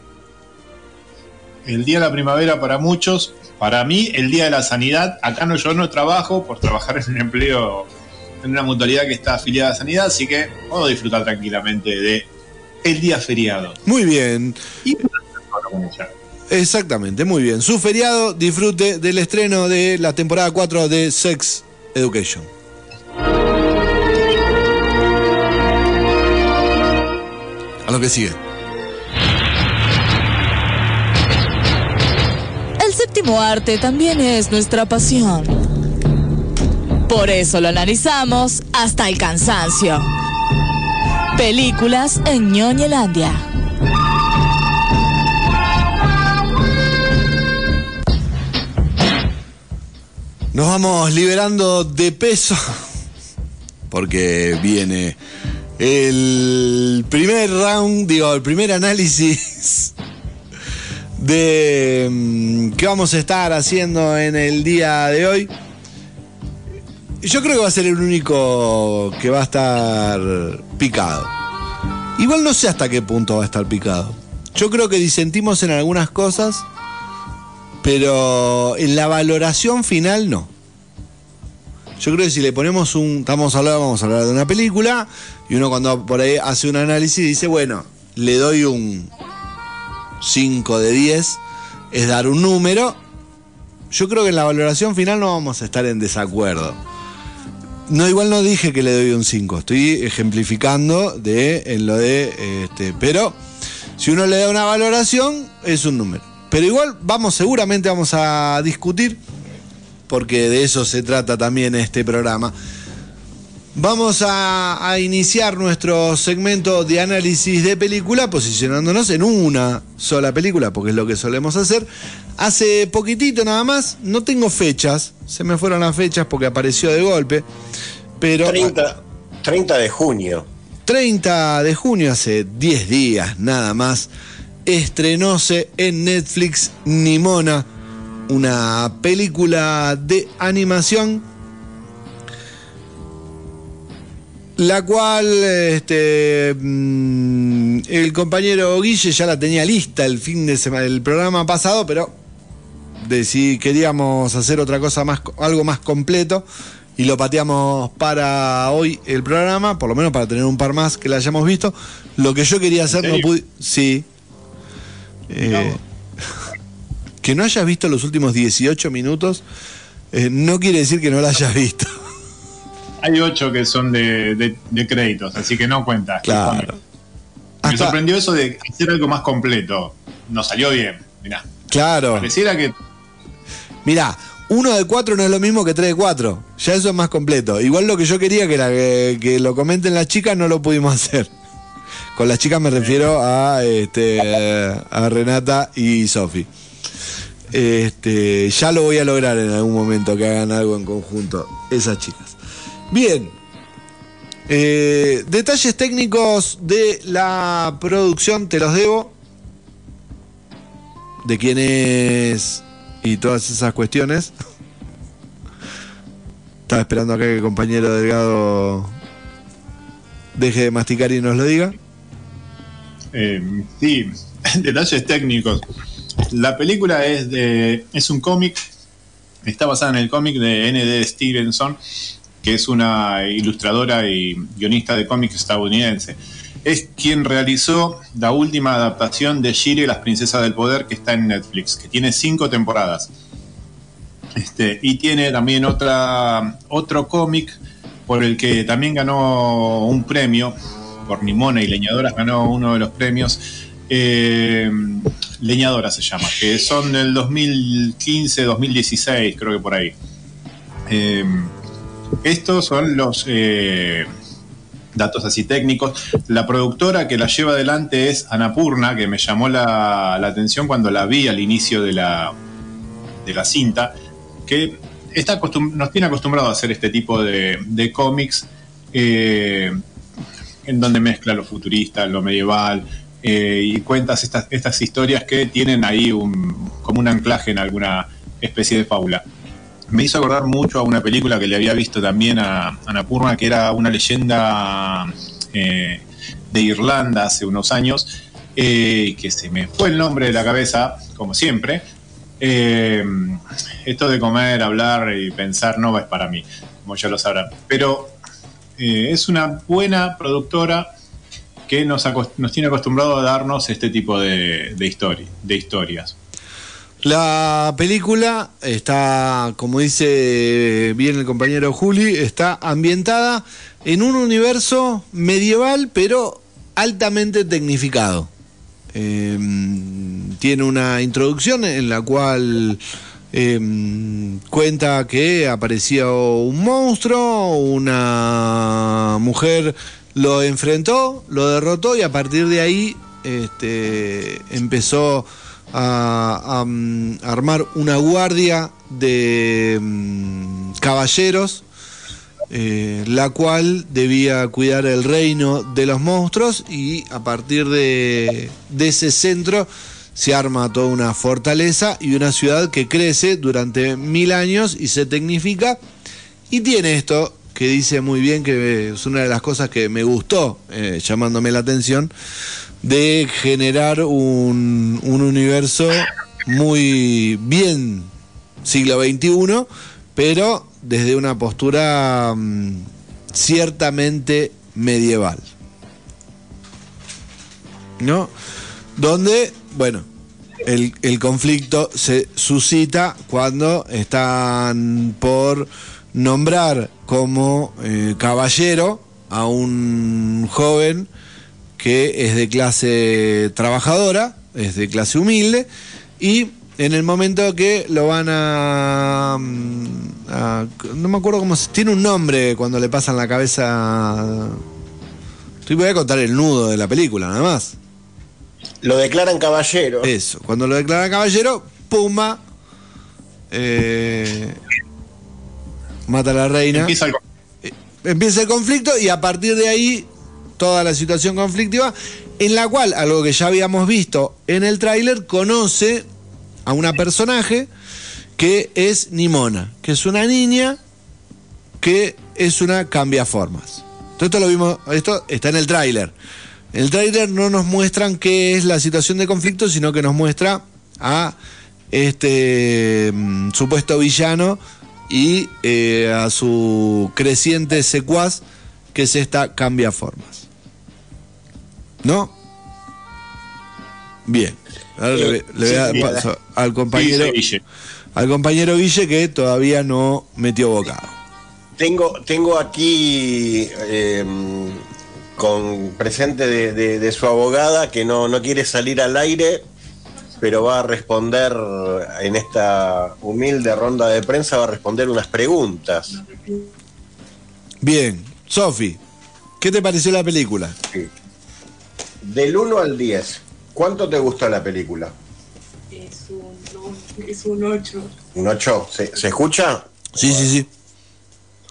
El día de la primavera para muchos, para mí el día de la sanidad, acá no yo no trabajo por trabajar en un empleo, en una mutualidad que está afiliada a sanidad, así que puedo disfrutar tranquilamente de el día feriado. Muy bien. Y. Exactamente, muy bien. Su feriado, disfrute del estreno de la temporada 4 de Sex Education. A lo que sigue. El séptimo arte también es nuestra pasión. Por eso lo analizamos hasta el cansancio. Películas en Ñoñelandia. Nos vamos liberando de peso porque viene el primer round, digo, el primer análisis de mm, qué vamos a estar haciendo en el día de hoy. Yo creo que va a ser el único que va a estar picado. Igual no sé hasta qué punto va a estar picado. Yo creo que disentimos en algunas cosas, pero en la valoración final no. Yo creo que si le ponemos un. Estamos hablando, vamos a hablar de una película, y uno cuando por ahí hace un análisis dice, bueno, le doy un 5 de 10, es dar un número. Yo creo que en la valoración final no vamos a estar en desacuerdo. No, igual no dije que le doy un 5, estoy ejemplificando de en lo de este, pero si uno le da una valoración es un número. Pero igual vamos seguramente vamos a discutir porque de eso se trata también este programa. Vamos a, a iniciar nuestro segmento de análisis de película posicionándonos en una sola película, porque es lo que solemos hacer. Hace poquitito nada más, no tengo fechas, se me fueron las fechas porque apareció de golpe, pero... 30, 30 de junio. 30 de junio, hace 10 días nada más, estrenóse en Netflix Nimona, una película de animación la cual este, mm, el compañero Guille ya la tenía lista el fin de semana, el programa pasado, pero decidí, queríamos hacer otra cosa más, algo más completo y lo pateamos para hoy el programa, por lo menos para tener un par más que la hayamos visto. Lo que yo quería hacer no pude, sí. Eh, <laughs> que no hayas visto los últimos 18 minutos eh, no quiere decir que no la hayas visto. <laughs> Hay ocho que son de, de- de créditos, así que no cuenta. Claro. Me Hasta- sorprendió eso de hacer algo más completo. Nos salió bien, mirá. Claro. Pareciera que Mirá, uno de cuatro no es lo mismo que tres de cuatro. Ya eso es más completo. Igual lo que yo quería que, que, que lo comenten las chicas no lo pudimos <laughs> hacer. Con las chicas me refiero a, este, a Renata y Sofi. Este, ya lo voy a lograr en algún momento que hagan algo en conjunto esas chicas. Bien. Eh, detalles técnicos de la producción te los debo. De quién es y todas esas cuestiones. Estaba esperando acá que el compañero Delgado deje de masticar y nos lo diga. Eh, sí, <laughs> detalles técnicos. La película es de es un cómic, está basada en el cómic de N.D. Stevenson, que es una ilustradora y guionista de cómics estadounidense. Es quien realizó la última adaptación de Shire, las princesas del poder, que está en Netflix, que tiene cinco temporadas. Este, y tiene también otra, otro cómic por el que también ganó un premio, por Nimona y Leñadoras ganó uno de los premios. eh, Leñadora se llama, que son del 2015, 2016, creo que por ahí. Eh, estos son los eh, datos así técnicos. La productora que la lleva adelante es Anapurna, que me llamó la, la atención cuando la vi al inicio de la, de la cinta, que está nos tiene acostumbrado a hacer este tipo de, de cómics eh, en donde mezcla lo futurista, lo medieval eh, y cuentas estas, estas historias que tienen ahí un, como un anclaje en alguna especie de fábula. Me hizo acordar mucho a una película que le había visto también a Anapurna, que era una leyenda eh, de Irlanda hace unos años, que se me fue el nombre de la cabeza, como siempre. Eh, esto de comer, hablar y pensar no es para mí, como ya lo sabrán. Pero eh, es una buena productora que nos, tiene acostumbrado a darnos este tipo de, de historias. La película está, como dice bien el compañero Juli, está ambientada en un universo medieval, pero altamente tecnificado. Eh, tiene una introducción en la cual eh, cuenta que apareció un monstruo, una mujer lo enfrentó, lo derrotó y a partir de ahí este, empezó a, mm, armar una guardia de mm, caballeros, eh, la cual debía cuidar el reino de los monstruos y a partir de, de ese centro se arma toda una fortaleza y una ciudad que crece durante mil años y se tecnifica. Y tiene esto que dice muy bien que es una de las cosas que me gustó eh, llamándome la atención de generar un, un universo muy bien siglo XXI, pero desde una postura mm, ciertamente medieval. ¿No? Donde, bueno, el, el conflicto se suscita cuando están por nombrar como eh, caballero a un joven que es de clase trabajadora, es de clase humilde, y en el momento que lo van a, mm, a- no me acuerdo cómo se, tiene un nombre cuando le pasan la cabeza. Estoy voy a contar el nudo de la película, nada más. Lo declaran caballero. Eso, cuando lo declara caballero, Puma eh, mata a la reina. Empieza el- Eh, empieza el conflicto y a partir de ahí toda la situación conflictiva en la cual, algo que ya habíamos visto en el tráiler, conoce a una personaje que es Nimona, que es una niña que es una cambiaformas. Todo esto lo vimos, esto está en el tráiler. En el tráiler no nos muestran qué es la situación de conflicto, sino que nos muestra a este mm, supuesto villano y eh, a su creciente secuaz, que es esta cambiaformas. ¿No? Bien. Ahora le, le voy a dar Sí, paso al compañero, al compañero Guille que todavía no metió bocado. Tengo, tengo aquí eh, con presente de, de- de su abogada que no, no quiere salir al aire, pero va a responder en esta humilde ronda de prensa, va a responder unas preguntas. Bien, Sofi, ¿qué te pareció la película? Del 1 al 10, ¿cuánto te gustó la película? Es un, es un 8. ¿Un 8? ¿Se, se escucha? Sí, sí, sí.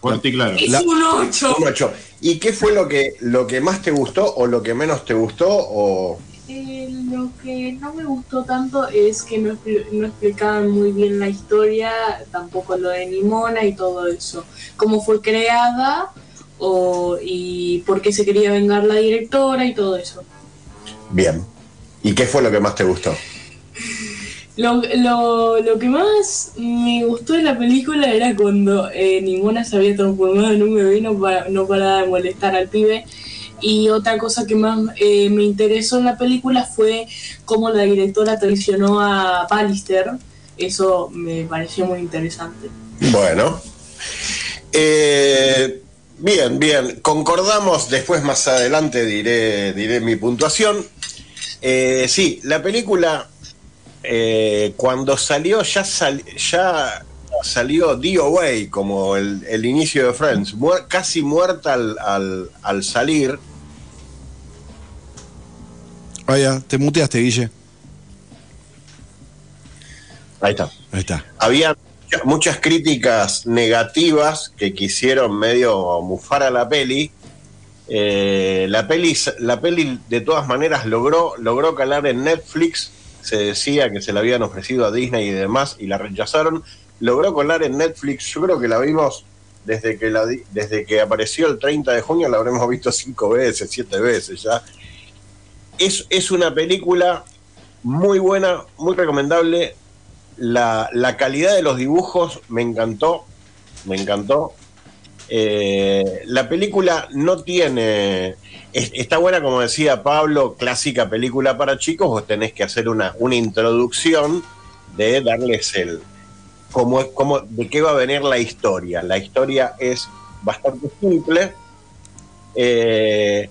Fuerte y claro. Es La- un 8. Un 8. ¿Y qué fue lo que, lo que más te gustó o lo que menos te gustó? O... Eh, lo que no me gustó tanto es que no, no explicaban muy bien la historia, tampoco lo de Nimona y todo eso. Cómo fue creada o, y por qué se quería vengar la directora y todo eso. Bien. ¿Y qué fue lo que más te gustó? Lo, lo, lo que más me gustó de la película era cuando eh, Nimona se había transformado en un bebé no, para, no molestar al pibe. Y otra cosa que más eh, me interesó en la película fue cómo la directora traicionó a Pallister. Eso me pareció muy interesante. Bueno. Eh, bien, bien. Concordamos, después más adelante diré, diré mi puntuación. Eh, sí, la película eh, cuando salió ya, sal- ya salió DOA como el, el inicio de Friends, muer- casi muerta al, al- al salir. Vaya, te muteaste, Guille. Ahí está. Ahí está. había mucha- muchas críticas negativas que quisieron medio mufar a la peli. Eh, la peli. La peli de todas maneras logró, logró calar en Netflix. Se decía que se la habían ofrecido a Disney y demás y la rechazaron. Logró colar en Netflix. Yo creo que la vimos desde que, la, desde que apareció el 30 de junio, la habremos visto cinco veces, siete veces ya. Es, es una película muy buena, muy recomendable. La, la calidad de los dibujos me encantó, me encantó. Eh, la película no tiene, es- está buena como decía Pablo, clásica película para chicos, vos tenés que hacer una, una introducción de darles el, cómo, cómo, de qué va a venir la historia. La historia es bastante simple. Eh,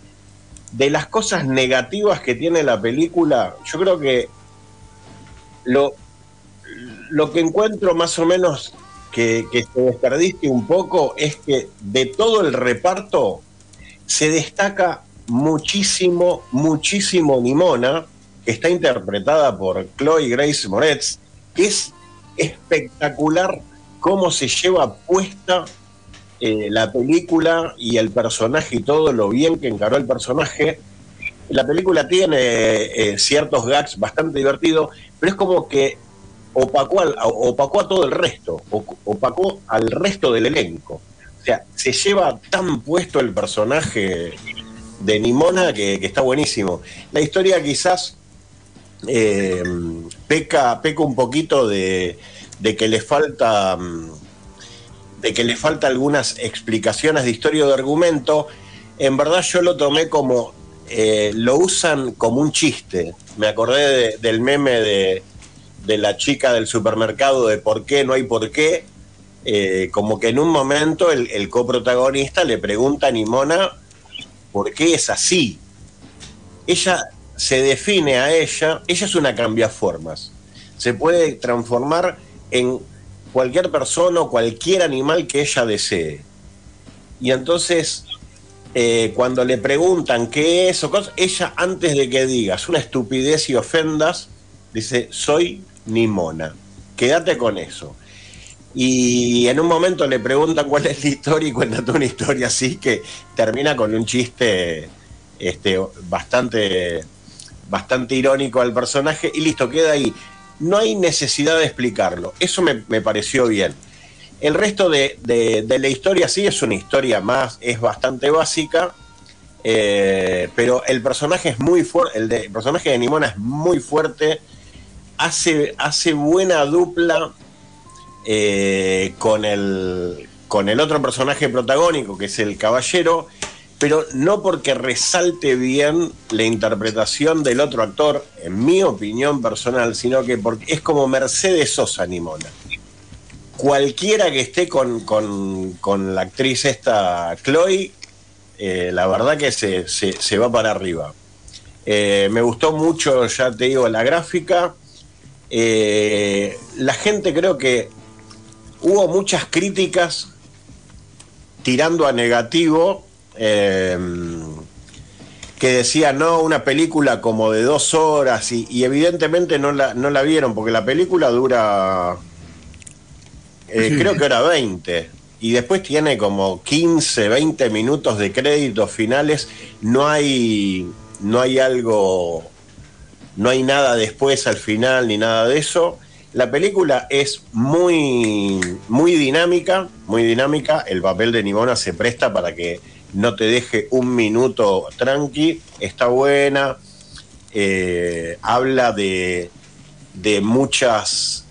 de las cosas negativas que tiene la película, yo creo que lo, lo que encuentro más o menos que, que se desperdicie un poco es que de todo el reparto se destaca muchísimo, muchísimo Nimona, que está interpretada por Chloe Grace Moretz, que es espectacular cómo se lleva puesta eh, la película y el personaje y todo lo bien que encaró el personaje. La película tiene eh, ciertos gags bastante divertidos, pero es como que opacó, al- opacó a todo el resto, opacó al resto del elenco. O sea, se lleva tan puesto el personaje de Nimona que, que está buenísimo. La historia quizás eh, peca, peca un poquito de, de que le falta mm, de que falta algunas explicaciones de historia o de argumento. En verdad yo lo tomé como eh, lo usan como un chiste. Me acordé de- del meme de, de la chica del supermercado de por qué no hay por qué. Eh, como que en un momento el, el coprotagonista le pregunta a Nimona por qué es así. Ella se define a ella, ella es una cambiaformas. Se puede transformar en cualquier persona o cualquier animal que ella desee. Y entonces, eh, cuando le preguntan qué es o ella antes de que digas una estupidez y ofendas, dice, soy Nimona. Quédate con eso. Y en un momento le preguntan cuál es la historia y cuéntate una historia así que termina con un chiste este, bastante, bastante irónico al personaje y listo, queda ahí. no hay necesidad de explicarlo. Eso me, me pareció bien. El resto de, de- la historia sí es una historia más, es bastante básica, eh, pero el personaje es muy fuerte, el, el personaje de Nimona es muy fuerte, hace, hace buena dupla eh, con, el, con el otro personaje protagónico, que es el caballero, pero no porque resalte bien la interpretación del otro actor, en mi opinión personal, sino que porque es como Mercedes Sosa Nimona. Cualquiera que esté con, con- con la actriz esta, Chloe, eh, la verdad que se, se- se va para arriba. Eh, me gustó mucho, ya te digo, la gráfica. Eh, la gente creo que hubo muchas críticas tirando a negativo, eh, que decían, no, una película como de dos horas, y, y evidentemente no la, no la vieron, porque la película dura, eh, Sí. creo que era 20, y después tiene como 15, 20 minutos de créditos finales, no hay, no hay algo no hay nada después al final ni nada de eso. La película es muy, muy dinámica, muy dinámica. El papel de Nimona se presta para que no te deje un minuto tranqui. Está buena. eh, habla de, de muchas,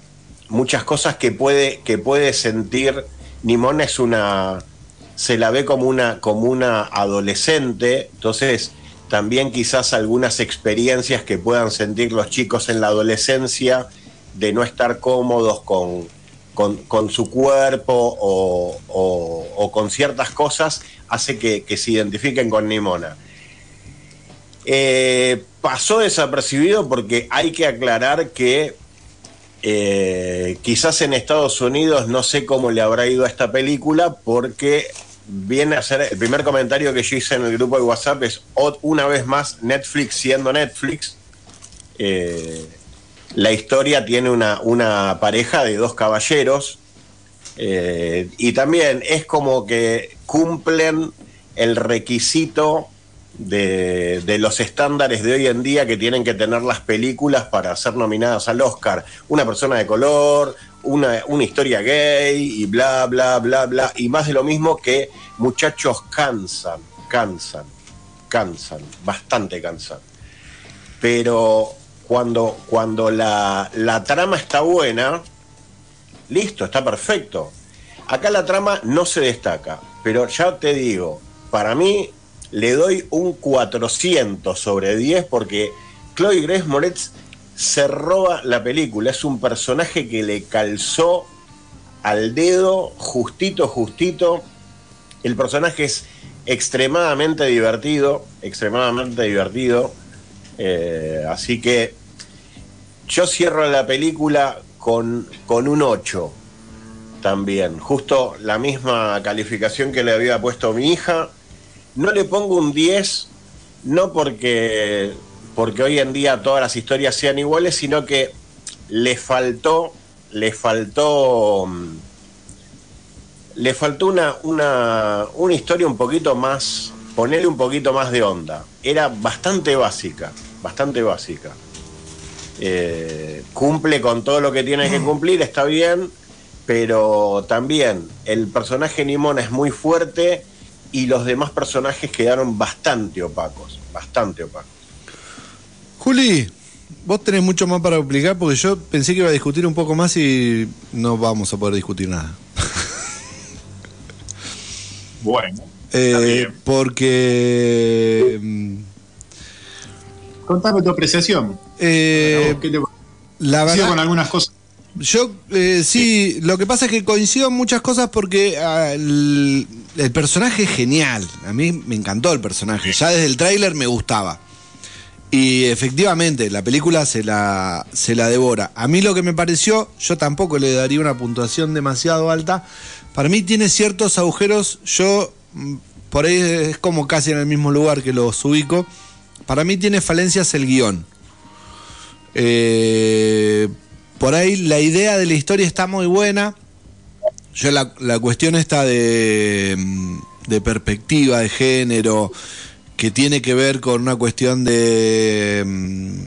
muchas cosas que puede, que puede sentir. Nimona es una. se la ve como una, como una adolescente. Entonces también quizás algunas experiencias que puedan sentir los chicos en la adolescencia de no estar cómodos con, con, su cuerpo o, con ciertas cosas, hace que, que se identifiquen con Nimona. Eh, pasó desapercibido porque hay que aclarar que eh, quizás en Estados Unidos no sé cómo le habrá ido a esta película porque viene a ser el primer comentario que yo hice en el grupo de WhatsApp es "Ot- una vez más Netflix siendo Netflix. Eh, la historia tiene una, una pareja de dos caballeros eh, y también es como que cumplen el requisito de, los estándares de hoy en día que tienen que tener las películas para ser nominadas al Oscar. Una persona de color, una, una historia gay y bla, bla, bla, bla. Y más de lo mismo que muchachos cansan, cansan, cansan, bastante cansan. Pero cuando, cuando la, la trama está buena, listo, está perfecto. Acá la trama no se destaca, pero ya te digo, para mí le doy un 400 sobre 10 porque Chloe Grace Moretz se roba la película. Es un personaje que le calzó al dedo, justito, justito. El personaje es extremadamente divertido, extremadamente divertido. Eh, así que yo cierro la película con, con un 8 también. Justo la misma calificación que le había puesto mi hija. No le pongo un 10, no porque, porque hoy en día todas las historias sean iguales, sino que le faltó, le faltó, mm, le faltó una, una, una historia un poquito más, ponerle un poquito más de onda. Era bastante básica, bastante básica. Eh, cumple con todo lo que tiene que cumplir, está bien, pero también el personaje Nimona es muy fuerte y los demás personajes quedaron bastante opacos, bastante opacos. Juli, vos tenés mucho más para explicar porque yo pensé que iba a discutir un poco más y no vamos a poder discutir nada. Bueno, Eh, porque. mm, contame tu apreciación. eh, ¿Qué te la verdad, con algunas cosas. Yo, eh, sí, lo que pasa es que coincido en muchas cosas porque ah, el, personaje es genial. A mí me encantó el personaje. Ya desde el tráiler me gustaba. Y efectivamente, la película se la, se la devora. A mí lo que me pareció, yo tampoco le daría una puntuación demasiado alta. Para mí tiene ciertos agujeros. Yo, mm, por ahí es como casi en el mismo lugar que los ubico. Para mí tiene falencias el guion. Eh, por ahí la idea de la historia está muy buena. Yo la, la cuestión esta de, mm, de perspectiva de género, que tiene que ver con una cuestión de mm,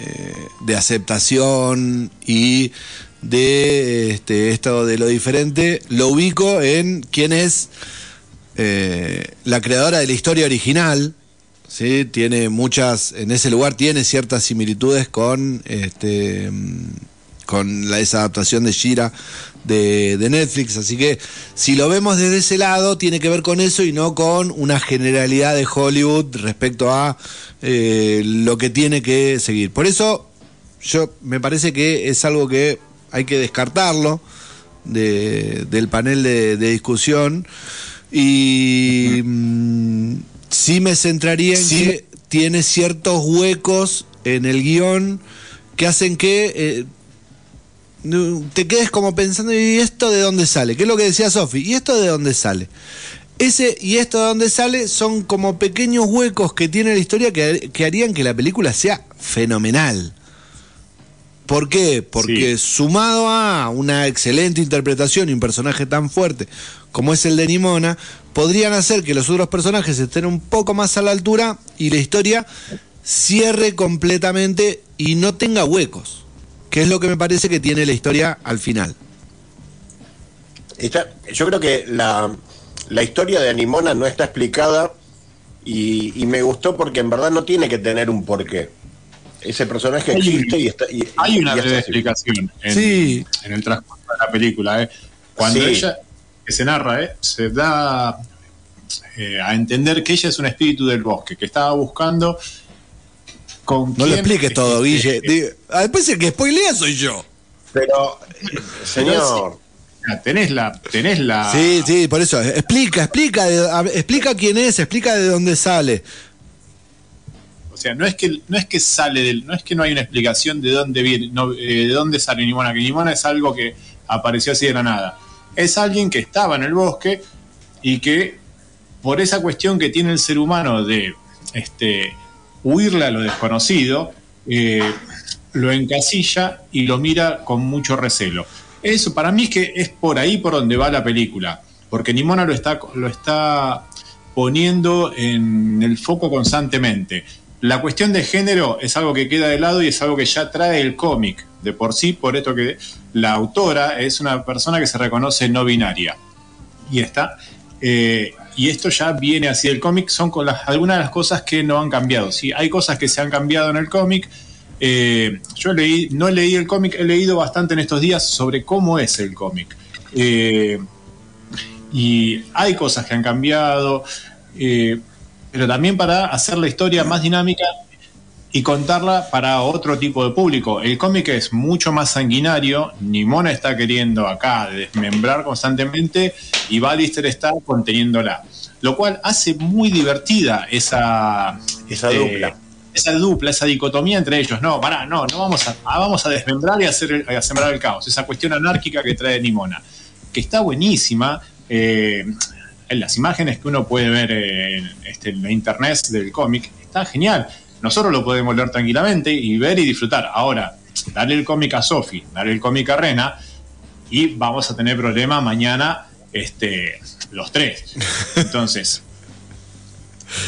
eh, de aceptación y de este, esto de lo diferente, lo ubico en quién es eh, la creadora de la historia original. ¿sí? Tiene muchas, en ese lugar tiene ciertas similitudes con, este, mm, con la, esa adaptación de Shira de, de Netflix. Así que si lo vemos desde ese lado, tiene que ver con eso y no con una generalidad de Hollywood respecto a eh, lo que tiene que seguir. Por eso, yo me parece que es algo que hay que descartarlo de- del panel de, de discusión y mm, sí me centraría en que tiene ciertos huecos en el guion que hacen que eh, te quedes como pensando, ¿y esto de dónde sale? ¿Qué es lo que decía Sofi? ¿Y esto de dónde sale? Ese y esto de dónde sale son como pequeños huecos que tiene la historia que, que harían que la película sea fenomenal. ¿Por qué? Porque sumado a una excelente interpretación y un personaje tan fuerte como es el de Nimona, podrían hacer que los otros personajes estén un poco más a la altura y la historia cierre completamente y no tenga huecos, que es lo que me parece que tiene la historia al final. Está- yo creo que la, la historia de Animona no está explicada y, y me gustó porque en verdad no tiene que tener un porqué. Ese personaje Hay- existe y está. y- Hay una y breve explicación en, Sí. en el transcurso de la película. ¿eh? Cuando Sí. ella, que se narra, ¿eh? se da eh, a entender que ella es un espíritu del bosque, que estaba buscando con No lo quién, expliques todo, Guille. Ah, Después el que spoilea soy yo. Pero, señor, Tenés la, tenés la, Sí, sí, por eso. Explica, explica, explica quién es, explica de dónde sale. O sea, no es que no es que sale del, no es que no hay una explicación de dónde viene, no, eh, de dónde sale Nimona, que Nimona es algo que apareció así de la nada. Es alguien que estaba en el bosque y que por esa cuestión que tiene el ser humano de este huirle a lo desconocido, eh, lo encasilla y lo mira con mucho recelo. Eso para mí es que es por ahí por donde va la película, porque Nimona lo está, lo está poniendo en el foco constantemente. La cuestión de género es algo que queda de lado y es algo que ya trae el cómic de por sí, por esto que la autora es una persona que se reconoce no binaria. Y está. eh, y esto ya viene así del cómic, son con algunas de las cosas que no han cambiado. ¿sí? Hay cosas que se han cambiado en el cómic. eh, yo leí, no leí el cómic, he leído bastante en estos días sobre cómo es el cómic. Eh, y hay cosas que han cambiado, eh, pero también para hacer la historia más dinámica y contarla para otro tipo de público. El cómic es mucho más sanguinario, Nimona está queriendo acá desmembrar constantemente y Ballister está conteniéndola, lo cual hace muy divertida esa, Esa este, dupla. Esa dupla, esa dicotomía entre ellos. No, pará, no, no vamos a, ah, vamos a desmembrar y a, hacer, a sembrar el caos. Esa cuestión anárquica que trae Nimona, que está buenísima. eh, en las imágenes que uno puede ver en, este, en la internet del cómic, está genial. Nosotros lo podemos leer tranquilamente y ver y disfrutar. Ahora, dale el cómic a Sofi, dale el cómic a Rena y vamos a tener problema mañana este, los tres. <laughs> Entonces,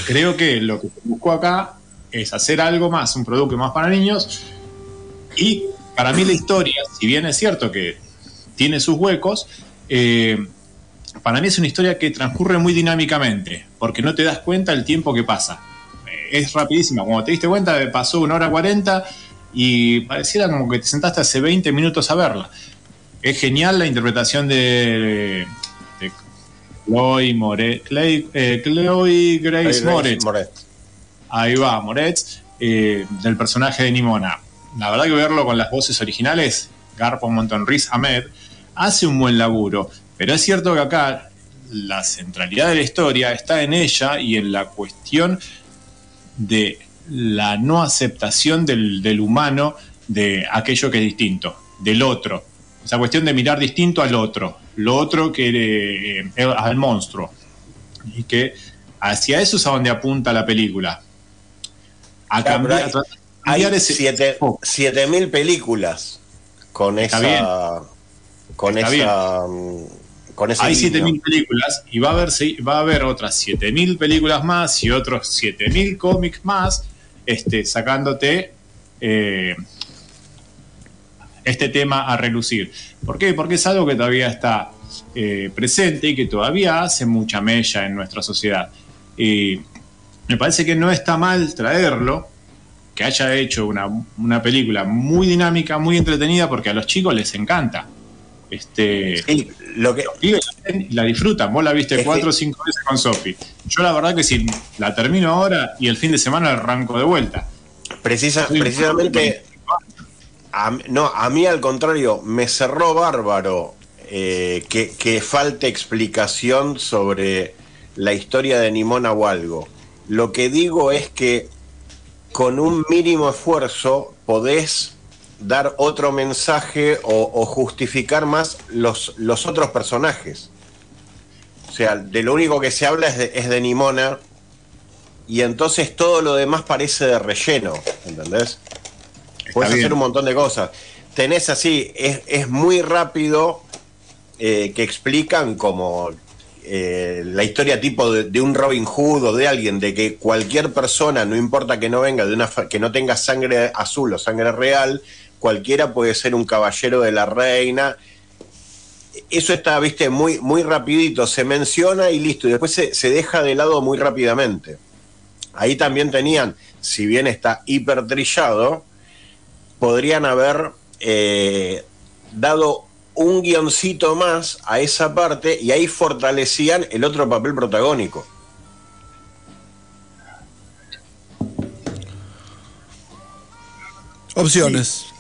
creo que lo que se buscó acá es hacer algo más, un producto más para niños. Y para mí la historia, si bien es cierto que tiene sus huecos, eh, para mí es una historia que transcurre muy dinámicamente, porque no te das cuenta el tiempo que pasa. Es rapidísima. Cuando te diste cuenta, pasó una hora cuarenta y pareciera como que te sentaste hace 20 minutos a verla. Es genial la interpretación de, de Chloe, More, Clay- eh, Chloe Grace Grace Moretz. Moretz. Ahí va, Moretz, eh, del personaje de Nimona. La verdad que verlo con las voces originales, Garpo Monton Riz Ahmed, hace un buen laburo. Pero es cierto que acá la centralidad de la historia está en ella y en la cuestión de la no aceptación del, del humano de aquello que es distinto, del otro. Esa cuestión de mirar distinto al otro, lo otro que eh, eh, al monstruo. Y que hacia eso es a donde apunta la película. A Claro, cambiar, Hay cambiar ese- siete, siete mil películas con Está esa. Con Está esa. mm, Con ese Hay guiño. 7.000 películas y va a haber, va a haber otras 7.000 películas más y otros 7.000 cómics más este, sacándote eh, este tema a relucir. ¿Por qué? Porque es algo que todavía está eh, presente y que todavía hace mucha mella en nuestra sociedad. Y me parece que no está mal traerlo, que haya hecho una, una película muy dinámica, muy entretenida, porque a los chicos les encanta. Este, lo que los pibes la disfrutan. Vos la viste Es cuatro o que- cinco veces con Sofi. Yo la verdad que si la termino ahora y el fin de semana arranco de vuelta. Precisa, precisamente, a, no, a mí al contrario, me cerró bárbaro eh, que, que falte explicación sobre la historia de Nimona o algo. Lo que digo es que con un mínimo esfuerzo podés dar otro mensaje o, o justificar más los, los otros personajes. O sea, de lo único que se habla es de, es de Nimona y entonces todo lo demás parece de relleno, ¿entendés? Puedes hacer un montón de cosas. Tenés así, es, es muy rápido eh, que explican como eh, la historia tipo de, de un Robin Hood o de alguien, de que cualquier persona, no importa que no venga de una que no tenga sangre azul o sangre real, cualquiera puede ser un caballero de la reina. Eso está, viste, muy, muy rapidito, se menciona y listo, y después se, se deja de lado muy rápidamente. Ahí también tenían, si bien está hiper trillado, podrían haber eh, dado un guioncito más a esa parte y ahí fortalecían el otro papel protagónico. Opciones.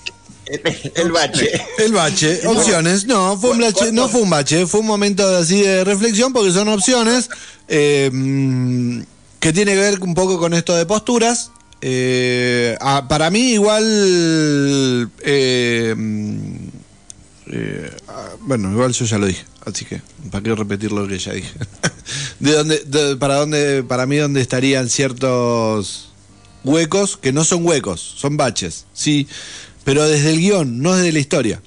<laughs> El bache. El bache, <laughs> opciones. No, fue un bache, no fue un bache, fue un momento así de reflexión porque son opciones eh, que tiene que ver un poco con esto de posturas. Eh, para mí igual, eh, mm, eh, ah, bueno, igual yo ya lo dije, así que para qué repetir lo que ya dije. <laughs> de dónde, de- para dónde, para mí dónde estarían ciertos huecos que no son huecos, son baches, sí, pero desde el guion, no desde la historia,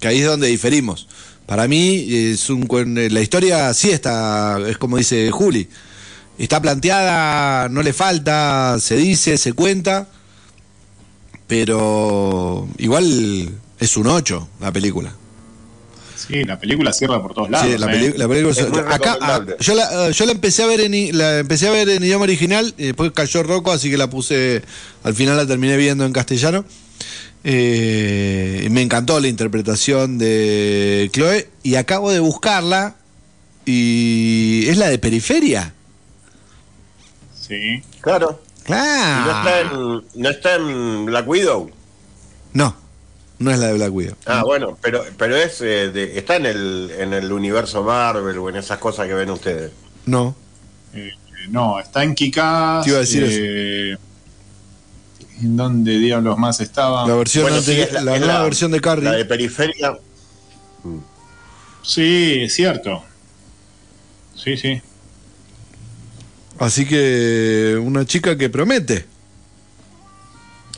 que ahí es donde diferimos. Para mí es un cuen- la historia sí está, es como dice Juli, está planteada, no le falta, se dice, se cuenta, pero igual es un 8 la película. Sí, la película cierra por todos lados. Sí, la, ¿eh? peli- la película acá, ah, yo la, yo la empecé a ver en la empecé a ver en idioma original y después cayó Rocco así que la puse al final la terminé viendo en castellano Eh, me encantó la interpretación de Chloe y acabo de buscarla y es la de Periferia Sí. Claro. claro Y no está en, no está en Black Widow. no no es la de Black Widow Ah, bueno, pero, pero es eh, de- está en el, en el universo Marvel o en esas cosas que ven ustedes. no Eh, no, está en Kikaz. Te iba a decir eh, ¿En dónde diablos más estaba? la versión Bueno, antes- sí, es la- nueva la- versión de Carrie La de Periferia. Sí, es cierto. Sí, sí. así que una chica que promete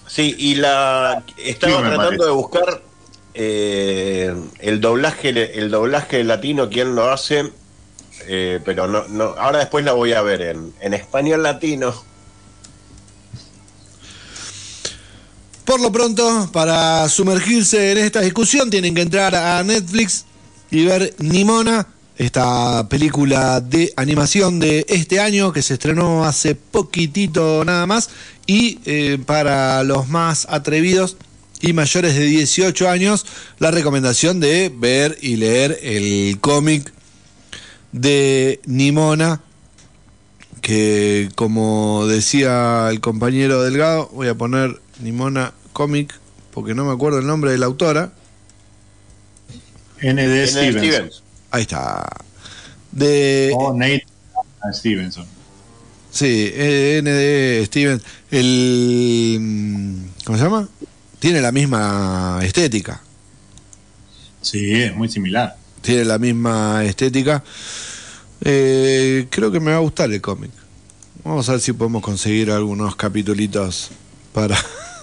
Sí, y la estaba Sí, tratando parece. de buscar eh, el doblaje el doblaje latino quién lo hace, eh, pero no, no ahora después la voy a ver en, en español latino. Por lo pronto, para sumergirse en esta discusión, tienen que entrar a Netflix y ver Nimona, esta película de animación de este año que se estrenó hace poquitito nada más. Y eh, para los más atrevidos y mayores de 18 años, la recomendación de ver y leer el cómic de Nimona que como decía el compañero Delgado, voy a poner Nimona Comic, porque no me acuerdo el nombre de la autora. N.D. Stevenson. Stevens. Ahí está. De, O Nate Stevenson. sí, eh, N.D. Steven. El, mm, ¿Cómo se llama? Tiene la misma estética. Sí, es muy similar. Tiene la misma estética. Eh, creo que me va a gustar el cómic. Vamos a ver si podemos conseguir algunos capitulitos para, <laughs>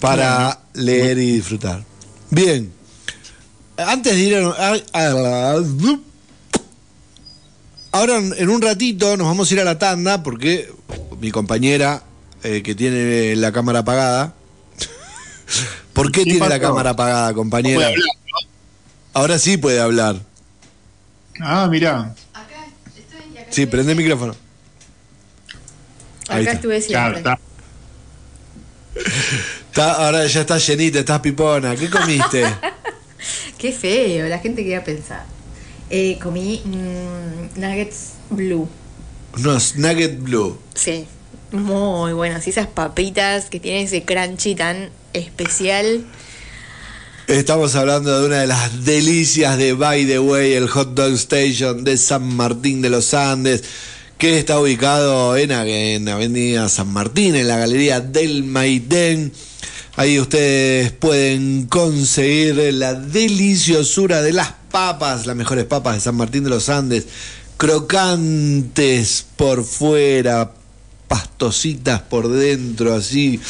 para leer y disfrutar. Bien. Antes de ir a, a- a- Ahora en un ratito nos vamos a ir a la tanda porque mi compañera eh, que tiene la cámara apagada <laughs> ¿Por qué, ¿Qué tiene la cámara apagada, compañera? Puede hablar, Ahora sí puede hablar. Ah, mirá. Sí, prende el micrófono. Ahí Acá estuve Claro, siempre. está. Está- ahora ya estás llenita, estás pipona. ¿Qué comiste? <laughs> Qué feo, la gente que iba a pensar. Eh, comí mm, nuggets blue. Unos nugget blue. Sí, muy buenos. Y esas papitas que tienen ese crunchy tan especial. Estamos hablando de una de las delicias de By the Way, el Hot Dog Station de San Martín de los Andes, que está ubicado en, en Avenida San Martín, en la Galería del Maitén. Ahí ustedes pueden conseguir la deliciosura de las papas, las mejores papas de San Martín de los Andes, crocantes por fuera, pastositas por dentro, así,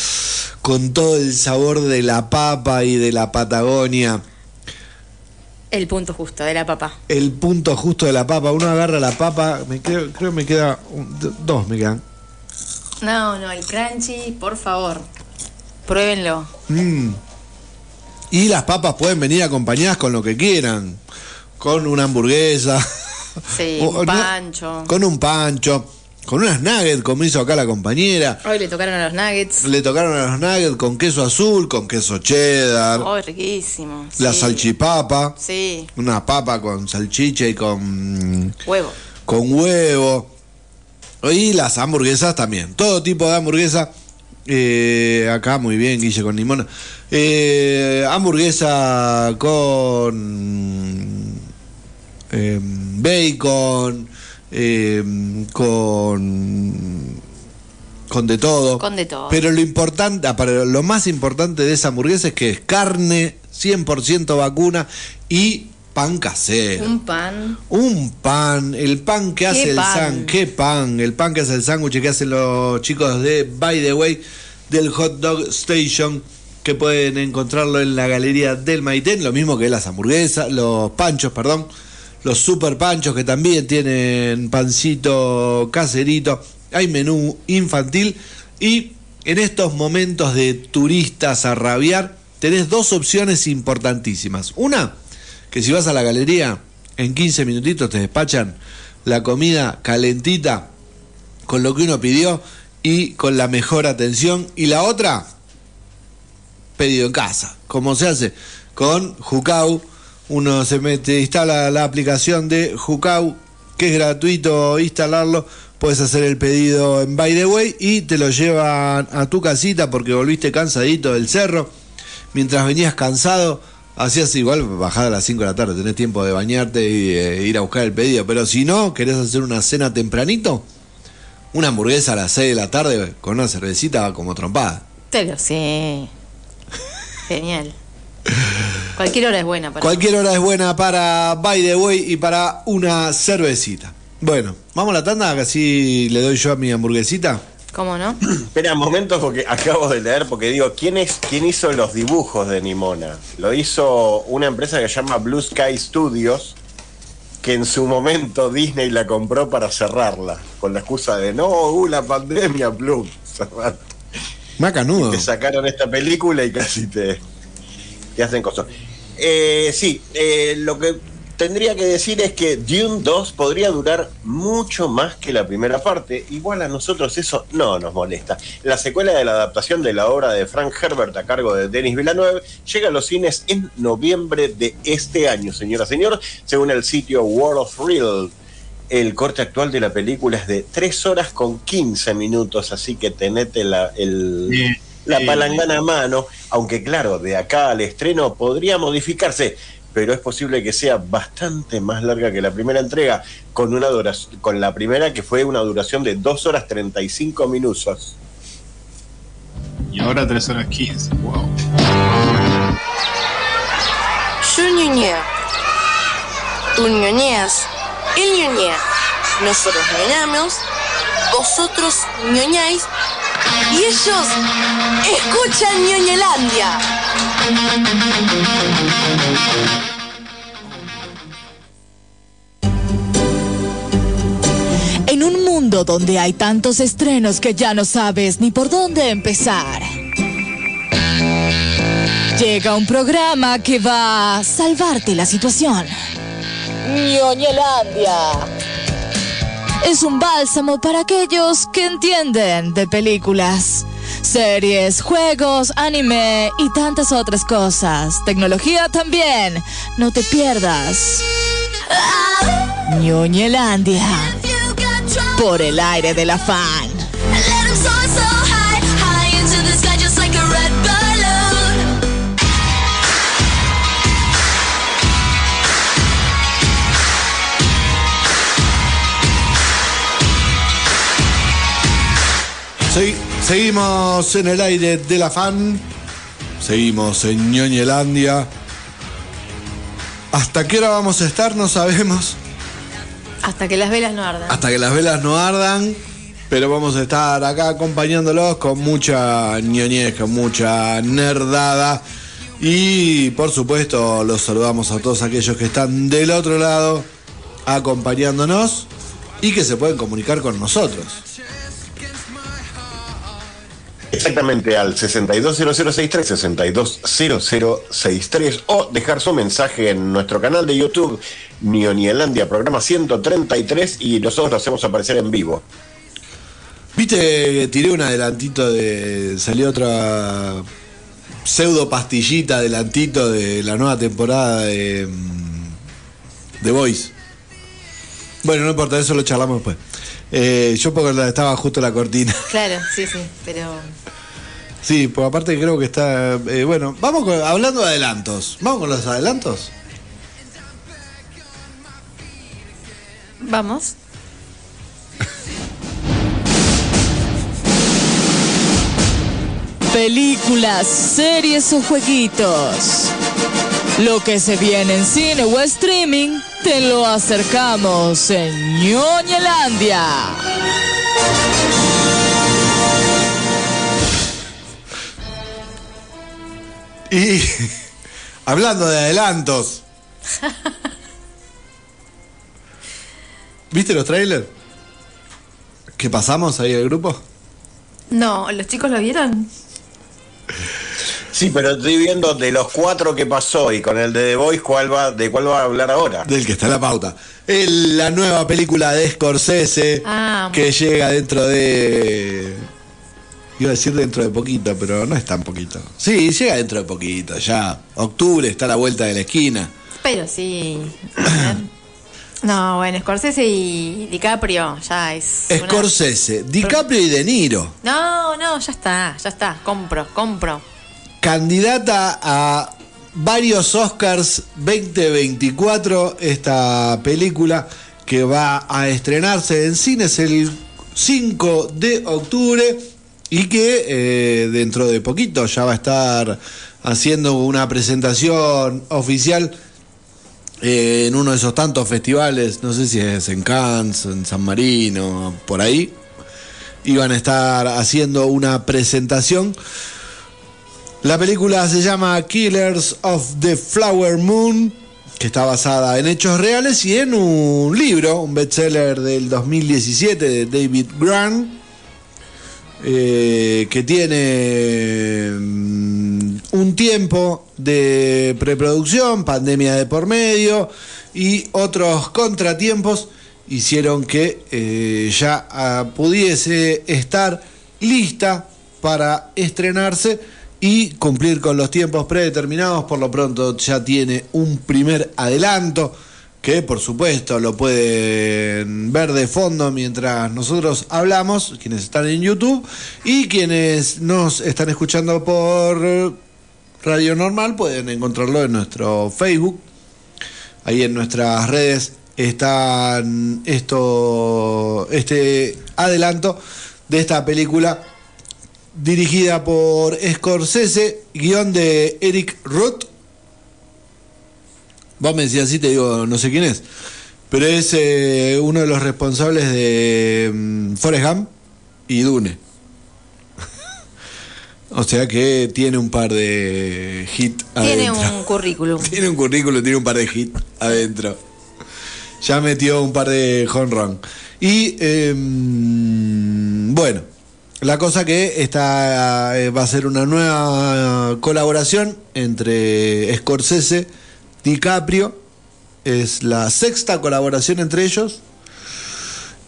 con todo el sabor de la papa y de la Patagonia. El punto justo de la papa. El punto justo de la papa. Uno agarra la papa, me creo, creo que me queda un- dos, me quedan. No, no, el crunchy, por favor. Pruébenlo. Mm. Y las papas pueden venir acompañadas con lo que quieran, con una hamburguesa, Sí, <laughs> O- un no- pancho. con un pancho, con unas nuggets, como hizo acá la compañera. Hoy le tocaron a los nuggets. Le tocaron a los nuggets con queso azul, con queso cheddar, Oh, riquísimo. la sí. salchipapa, Sí, una papa con salchicha y con huevo. con huevo. Y las hamburguesas también. Todo tipo de hamburguesa. Eh, acá muy bien, Guille con limón. Eh, hamburguesa con eh, bacon, eh, con con de todo. Con de todo. Pero lo importante, ah, lo más importante de esa hamburguesa es que es carne 100% vacuna y pan casero. Un pan. Un pan, el pan que hace el sándwich, qué pan, el pan que hace el sándwich que hacen los chicos de By the Way del Hot Dog Station que pueden encontrarlo en la galería del Maitén, lo mismo que las hamburguesas, los panchos, perdón, los super panchos que también tienen pancito caserito, hay menú infantil y en estos momentos de turistas a rabiar tenés dos opciones importantísimas. Una, que si vas a la galería, en 15 minutitos te despachan la comida calentita con lo que uno pidió y con la mejor atención. Y la otra, pedido en casa, como se hace con Jucau. Uno se mete, instala la aplicación de Jucau, que es gratuito instalarlo. Puedes hacer el pedido en By the Way y te lo llevan a tu casita porque volviste cansadito del cerro. Mientras venías cansado, hacías igual bajada a las 5 de la tarde, tenés tiempo de bañarte y eh, ir a buscar el pedido. Pero si no, querés hacer una cena tempranito, una hamburguesa a las 6 de la tarde con una cervecita como trompada. Te lo sé. Genial. Cualquier hora es buena para Cualquier hora es buena para By the Way y para una cervecita. Bueno, vamos a la tanda, que así le doy yo a mi hamburguesita. ¿Cómo no? <clears throat> Espera un momento porque <laughs> acabo de leer, porque digo, ¿quién, es, ¿quién hizo los dibujos de Nimona? Lo hizo una empresa que se llama Blue Sky Studios, que en su momento Disney la compró para cerrarla, con la excusa de, no, uh, la pandemia, Blue, <laughs> cerrar. Macanudo. Te sacaron esta película y casi te, te hacen cosas. Eh, sí, eh, lo que tendría que decir es que Dune 2 podría durar mucho más que la primera parte. Igual a nosotros eso no nos molesta. La secuela de la adaptación de la obra de Frank Herbert a cargo de Denis Villeneuve llega a los cines en noviembre de este año, señora, señor, según el sitio World of Real. El corte actual de la película es de 3 horas con 15 minutos, así que tenete la, el, la palangana a mano, aunque claro, de acá al estreno podría modificarse, pero es posible que sea bastante más larga que la primera entrega, con una duración, con la primera que fue una duración de 2 horas 35 minutos. Y ahora 3 horas 15. Wow. Yo ñoñeo. Tú ñoñeas. Él ñoñea. Nosotros ñoñamos. Vosotros ñoñáis. Y ellos escuchan ñoñelandia. En un mundo donde hay tantos estrenos que ya no sabes ni por dónde empezar. Llega un programa que va a salvarte la situación. Ñoñelandia. Es un bálsamo para aquellos que entienden de películas, series, juegos, anime y tantas otras cosas. Tecnología también. No te pierdas. Ñoñelandia. Por el aire de la Segui- seguimos en el aire de la fan. Seguimos en Ñoñelandia. ¿Hasta qué hora vamos a estar? No sabemos. Hasta que las velas no ardan. Hasta que las velas no ardan. Pero vamos a estar acá acompañándolos con mucha ñoñez, con mucha nerdada. Y por supuesto los saludamos a todos aquellos que están del otro lado acompañándonos y que se pueden comunicar con nosotros. Exactamente al 620063, 620063 o dejar su mensaje en nuestro canal de YouTube Nielandia, programa 133 y nosotros lo hacemos aparecer en vivo. Viste, tiré un adelantito de. Salió otra pseudo pastillita adelantito de la nueva temporada de. mm, The Voice. Bueno, no importa, eso lo charlamos después. Eh, yo porque estaba justo la cortina. <laughs> Claro, sí, sí, pero. Sí, pues aparte creo que está. eh, bueno, vamos con- hablando de adelantos. ¿Vamos con los adelantos? Vamos. <laughs> Películas, series o jueguitos. Lo que se viene en cine o streaming, te lo acercamos en Ñoñelandia. Y <laughs> hablando de adelantos. <laughs> ¿Viste los trailers? ¿Qué pasamos ahí el grupo? No, ¿los chicos lo vieron? <laughs> Sí, pero estoy viendo de los cuatro que pasó y con el de The Voice, ¿cuál va, ¿de cuál va a hablar ahora? Del que está en la pauta. El- la nueva película de Scorsese Ah. que llega dentro de. Iba a decir dentro de poquito, pero no es tan poquito. Sí, llega dentro de poquito, ya. Octubre está a la vuelta de la esquina. Pero sí. No, bueno, Scorsese y DiCaprio ya es. una- Scorsese, DiCaprio y De Niro. No, no, ya está, ya está. Compro, compro. Candidata a varios Oscars 2024 esta película que va a estrenarse en cines el 5 de octubre y que eh, dentro de poquito ya va a estar haciendo una presentación oficial eh, en uno de esos tantos festivales, no sé si es en Cannes, en San Marino, por ahí, iban a estar haciendo una presentación. La película se llama Killers of the Flower Moon, que está basada en hechos reales y en un libro, un bestseller del 2017 de David Grant, eh, que tiene mm, un tiempo de preproducción, pandemia de por medio y otros contratiempos hicieron que eh, ya ah, pudiese estar lista para estrenarse y cumplir con los tiempos predeterminados. Por lo pronto ya tiene un primer adelanto que por supuesto lo pueden ver de fondo mientras nosotros hablamos, quienes están en YouTube y quienes nos están escuchando por Radio Normal pueden encontrarlo en nuestro Facebook. Ahí en nuestras redes están esto, este adelanto de esta película dirigida por Scorsese, guion de Eric Roth. Vos me decías así, te digo, no sé quién es. Pero es eh, uno de los responsables de mm, Forrest Gump y Dune. <laughs> o sea que tiene un par de hits Tiene adentro. un currículum. <laughs> Tiene un currículo, tiene un par de hits adentro. Ya metió un par de home run. Y em, bueno, La cosa que esta eh, va a ser una nueva colaboración entre Scorsese, DiCaprio, es la sexta colaboración entre ellos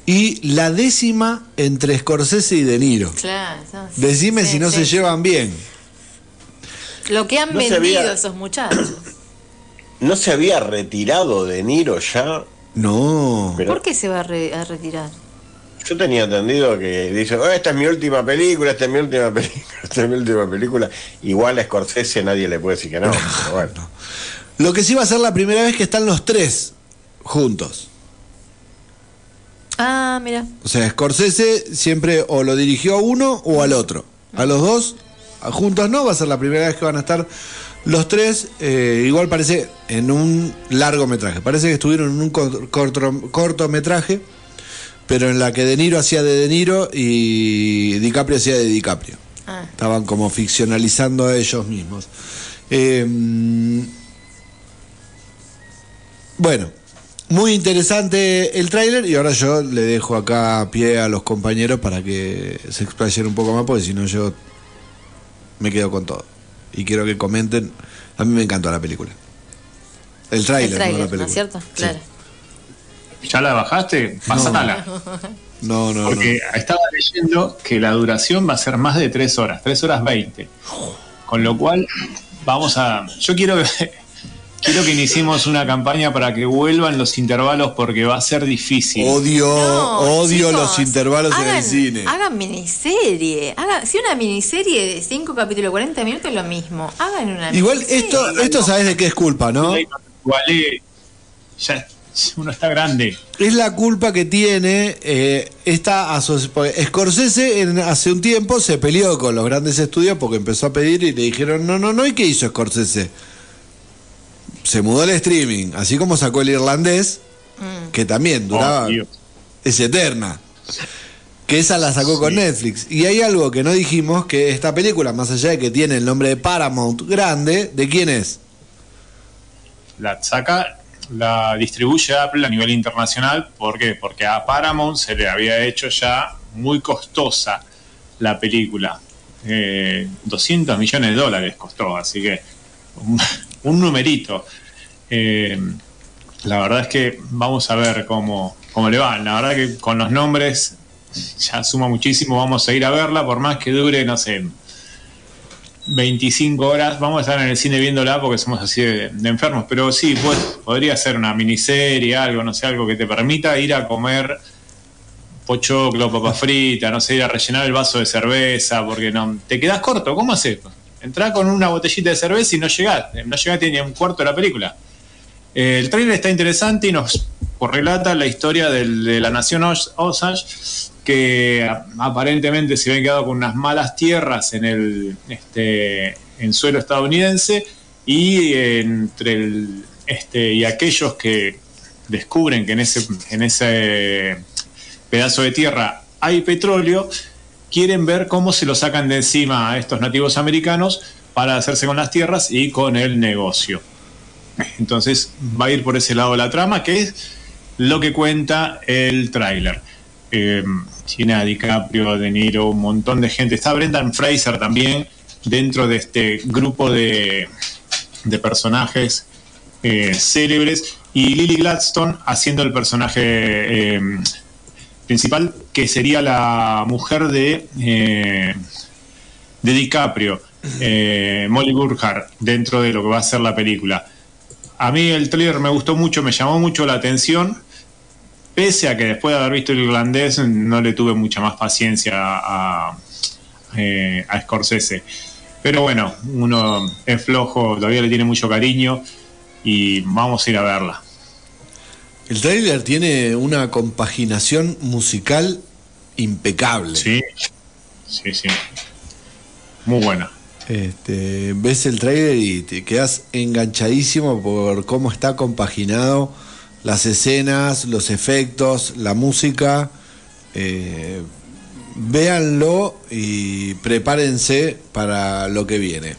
y la décima entre Scorsese y De Niro. Claro, no, sí, Decime sí, si no sí. se llevan bien. Lo que han No se vendido había- esos muchachos. ¿No se había retirado De Niro ya? No. Pero ¿Por qué se va a, re- a retirar? Yo tenía entendido que dice, "Oh, esta es mi última película, esta es mi última <laughs> película, esta es mi última película. Igual a Scorsese nadie le puede decir que no. pero bueno. Lo que sí va a ser la primera vez que están los tres juntos. Ah, mira. O sea, Scorsese siempre o lo dirigió a uno o al otro. A los dos, juntos no, va a ser la primera vez que van a estar los tres. eh, igual parece en un largometraje. Parece que estuvieron en un cor- corto- cortometraje, pero en la que De Niro hacía de De Niro y DiCaprio hacía de DiCaprio. Ah. Estaban como ficcionalizando a ellos mismos. Eh, bueno, muy interesante el tráiler y ahora yo le dejo acá pie a los compañeros para que se explayen un poco más porque si no yo me quedo con todo. Y quiero que comenten. A mí me encantó la película. El tráiler, El no la ¿no es cierto? Sí. Claro. ¿Ya la bajaste? Pasala. No, no, Porque estaba leyendo que la duración va a ser más de 3 horas, 3 horas 20. Con lo cual, vamos a. Yo quiero que. <laughs> Quiero que iniciemos una campaña para que vuelvan los intervalos porque va a ser difícil. Odio, No, odio chicos, los intervalos en hagan- el cine. Hagan miniserie. Hagan, si una miniserie de 5 capítulos, 40 minutos es lo mismo. Hagan una Igual miniserie. esto, esto sabes de qué es culpa, ¿no? Igual, ya <laughs> uno está grande. Es la culpa que tiene eh, esta asociación. Scorsese en- hace un tiempo se peleó con los grandes estudios porque empezó a pedir y le dijeron no, no, no. ¿Y qué hizo Scorsese? Se mudó al streaming, así como sacó el irlandés, Mm. que también duraba. Oh, es eterna. Que esa la sacó con Netflix. Y hay algo que no dijimos, que esta película, más allá de que tiene el nombre de Paramount grande, ¿de quién es? La saca, la distribuye Apple a nivel internacional. ¿Por qué? Porque a Paramount se le había hecho ya muy costosa la película. Eh, 200 millones de dólares costó, así que <laughs> un, numerito. Eh, la verdad es que vamos a ver cómo, cómo le va. La verdad que con los nombres ya suma muchísimo. Vamos a ir a verla, por más que dure, no sé, 25 horas. Vamos a estar en el cine viéndola porque somos así de, de enfermos. Pero sí, pues, podría ser una miniserie, algo, no sé, algo que te permita ir a comer pochoclo, papa <laughs> frita, no sé, ir a rellenar el vaso de cerveza, porque no te quedas corto. ¿Cómo haces? Entrá con una botellita de cerveza y no llegás. No llegaste ni a un cuarto de la película. Eh, el trailer está interesante y nos relata la historia del- de la nación Os- Osage que aparentemente se habían quedado con unas malas tierras en el este, en suelo estadounidense y entre el, este y aquellos que descubren que en ese en ese pedazo de tierra hay petróleo quieren ver cómo se lo sacan de encima a estos nativos americanos para hacerse con las tierras y con el negocio. Entonces va a ir por ese lado la trama, que es lo que cuenta el tráiler. Eh, tiene a DiCaprio, De Niro, un montón de gente. Está Brendan Fraser también dentro de este grupo de, de personajes eh, célebres. Y Lily Gladstone haciendo el personaje eh, principal, que sería la mujer de, eh, de DiCaprio, Molly Burkhardt, dentro de lo que va a ser la película. A mí el trailer me gustó mucho, me llamó mucho la atención, pese a que después de haber visto el irlandés no le tuve mucha más paciencia a, eh, a Scorsese. Pero bueno, uno es flojo, todavía le tiene mucho cariño y vamos a ir a verla. El tráiler tiene una compaginación musical impecable. Sí, sí, sí. Muy buena. Este, ves el tráiler y te quedas enganchadísimo por cómo está compaginado las escenas, los efectos, la música. Eh, véanlo y prepárense para lo que viene.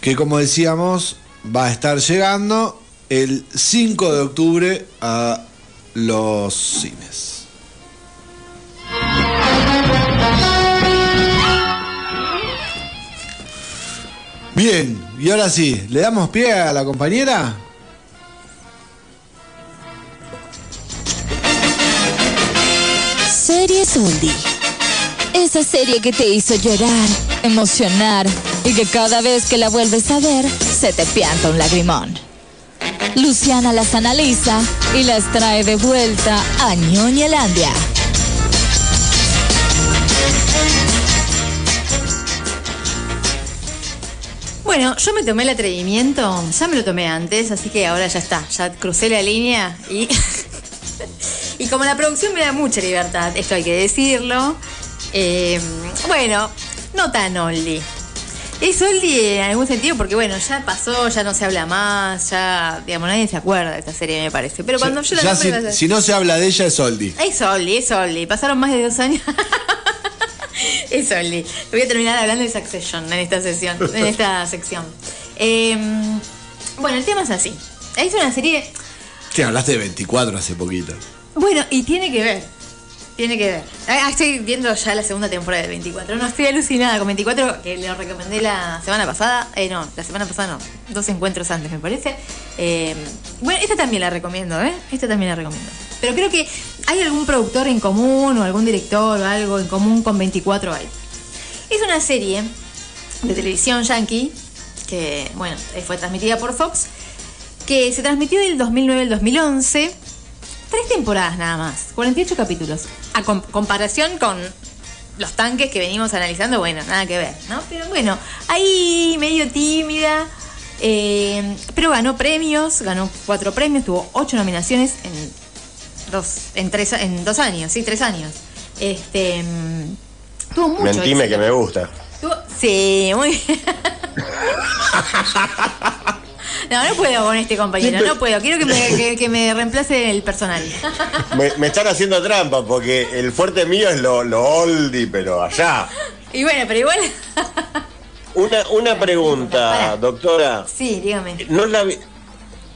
Que como decíamos, va a estar llegando el 5 de octubre a los cines. Bien, y ahora sí, ¿le damos pie a la compañera? Serie Soldi. Esa serie que te hizo llorar, emocionar y que cada vez que la vuelves a ver se te pianta un lagrimón. Luciana las analiza y las trae de vuelta a Ñoñelandia. Bueno, yo me tomé el atrevimiento, ya me lo tomé antes, así que ahora ya está, ya crucé la línea y. <laughs> y como la producción me da mucha libertad, esto hay que decirlo. eh, bueno, no tan only. Es only en algún sentido porque, bueno, ya pasó, ya no se habla más, ya, digamos, nadie se acuerda de esta serie, me parece. Pero cuando yo la Ya si, a- si no se habla de ella es Soldi. es Only, es Only. Pasaron más de dos años. <laughs> es Only. Voy a terminar hablando de Succession en esta sesión, en esta <laughs> sección. Eh, bueno, el tema es así. Es una serie. Que hablaste de 24 hace poquito. Bueno, y tiene que ver. Tiene que ver. Ah, estoy viendo ya la segunda temporada de 24. No, estoy alucinada con 24, que le recomendé la semana pasada. Eh, no, la semana pasada no. Dos encuentros antes, me parece. Eh, bueno, esta también la recomiendo, ¿eh? Esta también la recomiendo. Pero creo que hay algún productor en común o algún director o algo en común con 24 hay. Es una serie de televisión yankee que, bueno, fue transmitida por Fox, que se transmitió del 2009 al 2011. Tres temporadas nada más, 48 capítulos. A com- comparación con los tanques que venimos analizando, bueno, nada que ver, ¿no? Pero bueno, ahí medio tímida. eh, pero ganó premios, ganó cuatro premios, tuvo ocho nominaciones en dos, en tres, en dos años, sí, tres años. Este mm, tuvo mucho Mentime éxito. que me gusta. Tuvo- Sí, muy bien. <laughs> No, no puedo con este compañero, no puedo. Quiero que me, que, que me reemplace el personal. Me, me están haciendo trampa porque el fuerte mío es lo, lo oldie, pero allá. Y bueno, pero igual. Una, una pregunta, doctora. Sí, dígame. ¿No la, vi-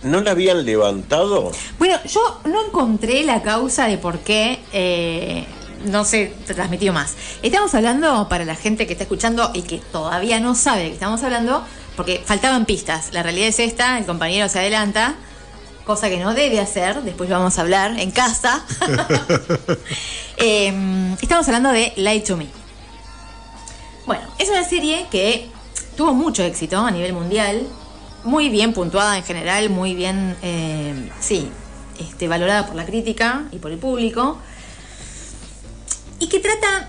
¿No la habían levantado? Bueno, yo no encontré la causa de por qué eh, no se transmitió más. Estamos hablando, para la gente que está escuchando y que todavía no sabe de qué estamos hablando, porque faltaban pistas. La realidad es esta, el compañero se adelanta, cosa que no debe hacer, después lo vamos a hablar en casa. <laughs> Eh, estamos hablando de Lie to Me. Bueno, es una serie que tuvo mucho éxito a nivel mundial, muy bien puntuada en general, muy bien, eh, sí, este, valorada por la crítica y por el público, y que trata,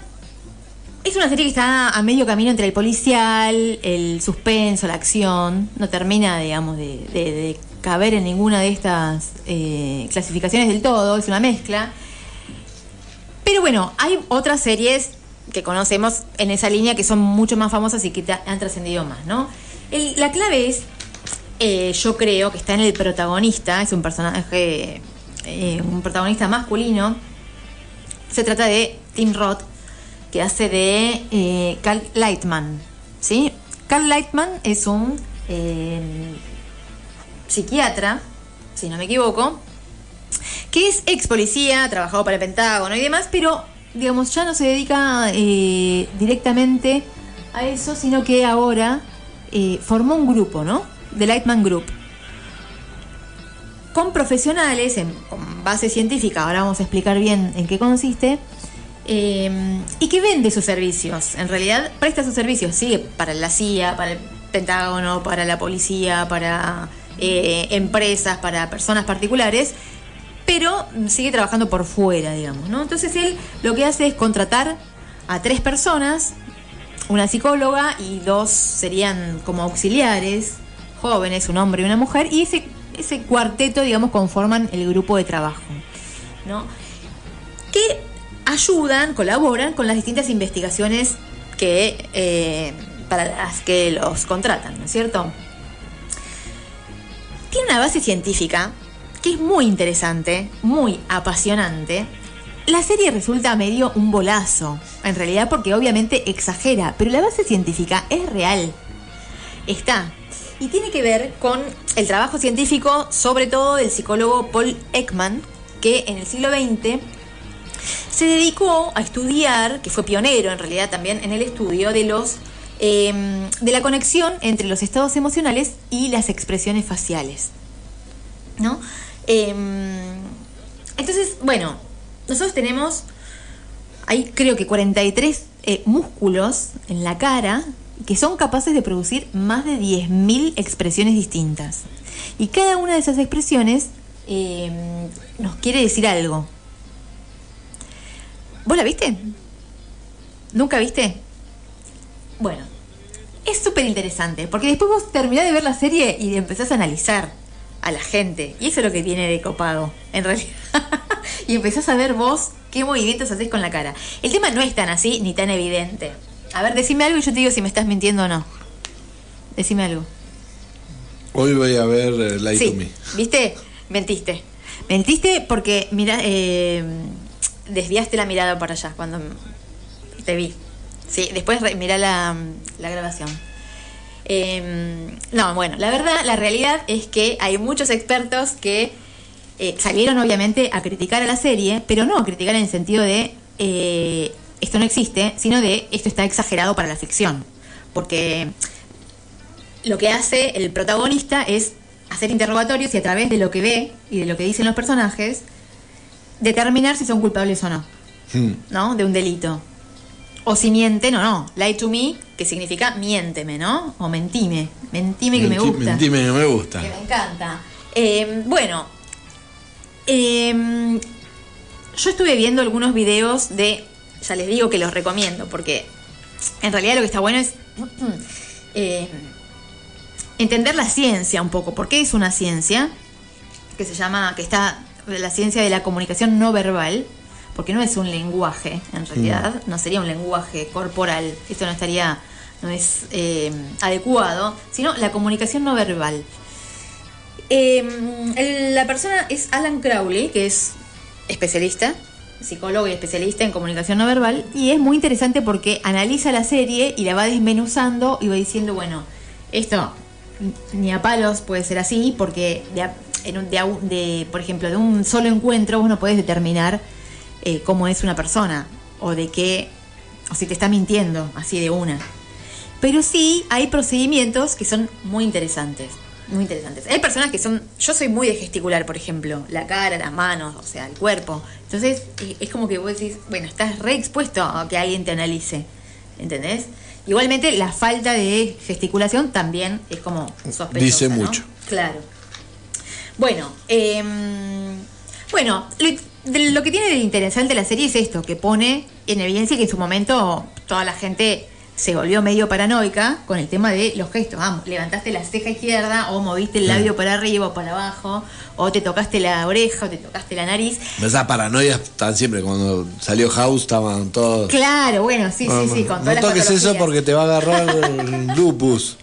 es una serie que está a medio camino entre el policial, el suspenso, la acción, no termina, digamos, de, caber en ninguna de estas eh, clasificaciones del todo, es una mezcla. Pero bueno, hay otras series que conocemos en esa línea que son mucho más famosas y que han trascendido más, ¿no? La clave es, eh, yo creo que está en el protagonista, es un personaje, eh, un protagonista masculino. Se trata de Tim Roth, que hace de eh, Carl Lightman, ¿sí? Carl Lightman es un eh, psiquiatra, si no me equivoco, que es ex policía, ha trabajado para el Pentágono y demás, pero digamos ya no se dedica eh, directamente a eso, sino que ahora eh, formó un grupo, ¿no? The Lightman Group. Con profesionales, en- con base científica, ahora vamos a explicar bien en qué consiste, eh, y que vende sus servicios. En realidad presta sus servicios, sí, para la CIA, para el Pentágono, para la policía, para eh, empresas, para personas particulares, pero sigue trabajando por fuera, digamos, ¿no? Entonces él lo que hace es contratar a tres personas, una psicóloga y dos serían como auxiliares, jóvenes, un hombre y una mujer, y ese, ese cuarteto, digamos, conforman el grupo de trabajo, ¿no? Que ayudan, colaboran con las distintas investigaciones que eh, para las que los contratan, ¿no es cierto? Tiene una base científica que es muy interesante, muy apasionante. La serie resulta medio un bolazo, en realidad porque obviamente exagera, pero la base científica es real. Está. Y tiene que ver con el trabajo científico, sobre todo del psicólogo Paul Ekman, que en el siglo XX se dedicó a estudiar, que fue pionero en realidad también en el estudio de los eh, de la conexión entre los estados emocionales y las expresiones faciales. ¿No? Eh, entonces, bueno, nosotros tenemos, hay creo que 43 eh, músculos en la cara que son capaces de producir más de 10.000 expresiones distintas. Y cada una de esas expresiones eh, nos quiere decir algo. ¿Vos la viste? ¿Nunca viste? Bueno, es súper interesante, porque después vos terminás de ver la serie y empezás a analizar a la gente. Y eso es lo que viene de copado, en realidad. <laughs> y empezás a ver vos qué movimientos haces con la cara. El tema no es tan así ni tan evidente. A ver, decime algo y yo te digo si me estás mintiendo o no. Decime algo. Hoy voy a ver eh, Light to Sí, Me. ¿viste? Mentiste. Mentiste porque mira, eh, desviaste la mirada para allá cuando te vi. Sí, después mirá la, la grabación. Eh, no, bueno, la verdad, la realidad es que hay muchos expertos que eh, salieron obviamente a criticar a la serie, pero no a criticar en el sentido de eh, esto no existe, sino de esto está exagerado para la ficción. Porque lo que hace el protagonista es hacer interrogatorios y a través de lo que ve y de lo que dicen los personajes, determinar si son culpables o no, Hmm. ¿no? De un delito. O si mienten o no. Lie to me, que significa miénteme, ¿no? O mentime. Mentime que me gusta. Mentime que me gusta. Que me encanta. Eh, bueno, eh, yo estuve viendo algunos videos de, ya les digo que los recomiendo, porque en realidad lo que está bueno es eh, <clears throat> entender la ciencia un poco. ¿Por qué es una ciencia? Que se llama, que está la ciencia de la comunicación no verbal, porque no es un lenguaje, en realidad, no sería un lenguaje corporal, esto no estaría, no es eh, adecuado, sino la comunicación no verbal. Eh, el- la persona es Alan Crowley, que es especialista, psicólogo y especialista en comunicación no verbal, y es muy interesante porque analiza la serie y la va desmenuzando y va diciendo, bueno, esto ni a palos puede ser así, porque de, a- en un- de de, por ejemplo, de un solo encuentro vos no podés determinar eh, cómo es una persona, o de qué, o si te está mintiendo, así de una. Pero sí hay procedimientos que son muy interesantes. Muy interesantes. Hay personas que son. Yo soy muy de gesticular, por ejemplo. La cara, las manos, o sea, el cuerpo. Entonces, eh, es como que vos decís, bueno, estás re expuesto a que alguien te analice. ¿Entendés? Igualmente, la falta de gesticulación también es como sospechosa. Dice ¿no? mucho. Claro. Bueno, em, bueno, lo, lo que tiene de interesante la serie es esto, que pone en evidencia que en su momento toda la gente se volvió medio paranoica con el tema de los gestos. Vamos, levantaste la ceja izquierda o moviste el labio para arriba o para abajo, o te tocaste la oreja o te tocaste la nariz. Esas paranoias están siempre. Cuando salió House estaban todos. Claro, bueno, sí, sí, sí, con no todas las toques eso porque te va a agarrar <laughs> el lupus.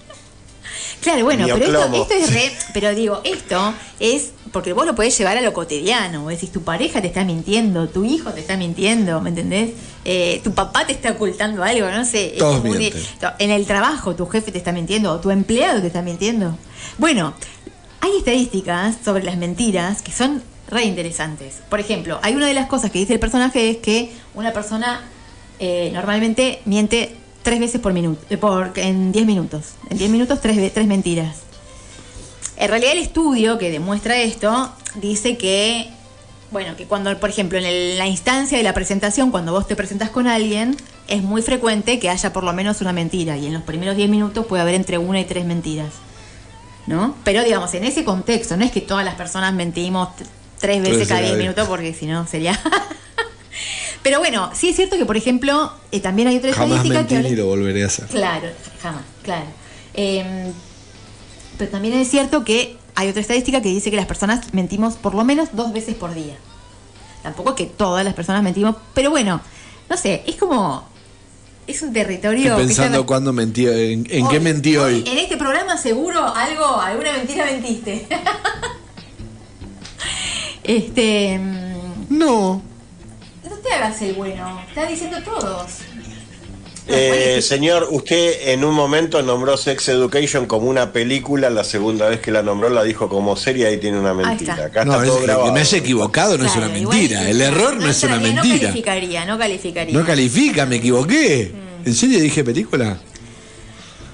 Claro, bueno, pero esto, es re, <laughs> pero digo, esto es porque vos lo podés llevar a lo cotidiano. Vos decís, tu pareja te está mintiendo, tu hijo te está mintiendo, ¿me entendés? Eh, tu papá te está ocultando algo, no sé. es Todos. En el trabajo, tu jefe te está mintiendo, o tu empleado te está mintiendo. Bueno, hay estadísticas sobre las mentiras que son re interesantes. Por ejemplo, hay una de las cosas que dice el personaje es que una persona eh, normalmente miente tres veces por minuto, eh, por, en 10 minutos. En 10 minutos, tres, tres mentiras. En realidad el estudio que demuestra esto dice que, bueno, que cuando, por ejemplo, en el- la instancia de la presentación, cuando vos te presentás con alguien, es muy frecuente que haya por lo menos una mentira. Y en los primeros 10 minutos puede haber entre una y tres mentiras. ¿No? Pero digamos, en ese contexto, no es que todas las personas mentimos tres veces cada 10 veces. minutos, porque si no sería... <laughs> Pero bueno, sí es cierto que, por ejemplo, eh, también hay otra Jamás estadística que... mentí ni lo volveré a hacer. Claro, jamás, claro. Eh, pero también es cierto que hay otra estadística que dice que las personas mentimos por lo menos dos veces por día. Tampoco que todas las personas mentimos, pero bueno, no sé, es como. Es un territorio. Estoy que pensando está- cuándo mentí, en, en qué Hoy- mentí hoy. En este programa seguro algo, alguna mentira mentiste. <laughs> este. mm, No. No te hagas el bueno, está diciendo todos. Eh, señor, usted en un momento nombró Sex Education como una película, la segunda vez que la nombró la dijo como serie, ahí tiene una mentira. está. Acá No, está es todo grabado. que me haya equivocado no es una igual- mentira. El error no, es una entraría, No mentira. calificaría, no calificaría. No califica, me equivoqué. Mm. ¿En serio dije película?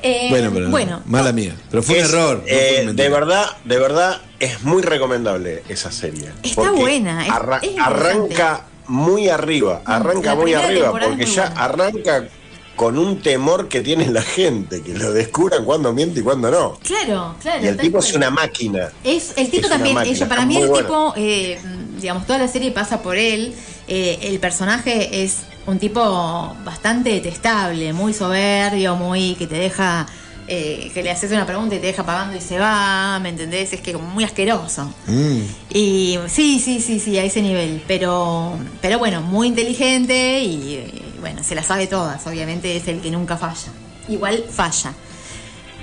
Eh, bueno, pero bueno, mala mía. Pero fue un error. no eh, fue de mentira. verdad, de verdad, es muy recomendable esa serie. Está buena, es- arra- es interesante. arranca muy arriba, arranca muy arriba, porque ya buena. arranca con un temor que tiene la gente, que lo descubran cuando miente y cuando no. Claro, claro. Y el tipo cual. es una máquina. Es, el tipo Es también, máquina, ella, para mí el bueno. tipo, eh, digamos, toda la serie pasa por él. Eh, el personaje es un tipo bastante detestable, muy soberbio, muy que te deja, eh, que le haces una pregunta y te deja pagando y se va, ¿me entendés? Es que como muy asqueroso. Mm. Y sí, sí, sí, sí, a ese nivel. Pero, pero bueno, muy inteligente y, y, bueno, se las sabe todas. Obviamente es el que nunca falla. Igual falla.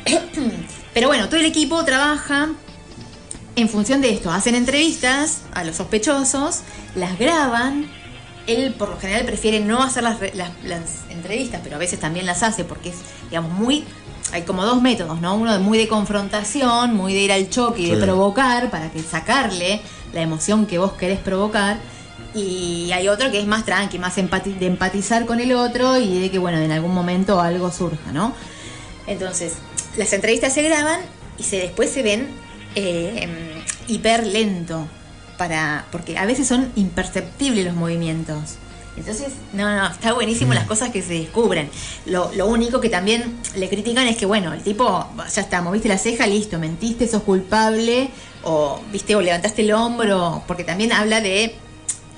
<coughs> pero bueno, todo el equipo trabaja en función de esto. Hacen entrevistas a los sospechosos, las graban. Él por lo general prefiere no hacer las, re- las- las entrevistas, pero a veces también las hace porque es, digamos, muy... Hay como dos métodos, ¿no? Uno de muy de confrontación, muy de ir al choque y de provocar para que sacarle la emoción que vos querés provocar. Y hay otro que es más tranqui, más empati- de empatizar con el otro y de que, bueno, en algún momento algo surja, ¿no? Entonces, las entrevistas se graban y se después se ven eh, hiper lento para porque a veces son imperceptibles los movimientos. Entonces, no, no, está buenísimo las cosas que se descubren. Lo, lo único que también le critican es que, bueno, el tipo, ya está, moviste la ceja, listo, mentiste, sos culpable, o, viste, o levantaste el hombro, porque también habla de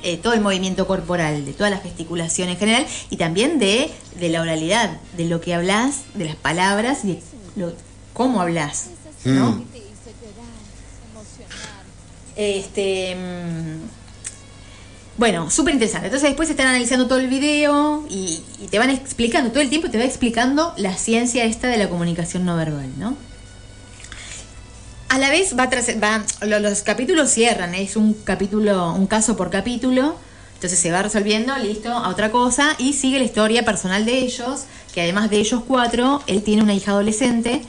eh, todo el movimiento corporal, de toda la gesticulación en general, y también de, de la oralidad, de lo que hablas, de las palabras y de lo- cómo hablas, ¿no? Mm. Este. mm, Bueno, súper interesante. Entonces después están analizando todo el video y, te van explicando, todo el tiempo te va explicando la ciencia esta de la comunicación no verbal, ¿no? A la vez va, tras- va lo- los capítulos cierran, es un capítulo, un caso por capítulo, entonces se va resolviendo, listo, a otra cosa, y sigue la historia personal de ellos, que además de ellos cuatro, él tiene una hija adolescente,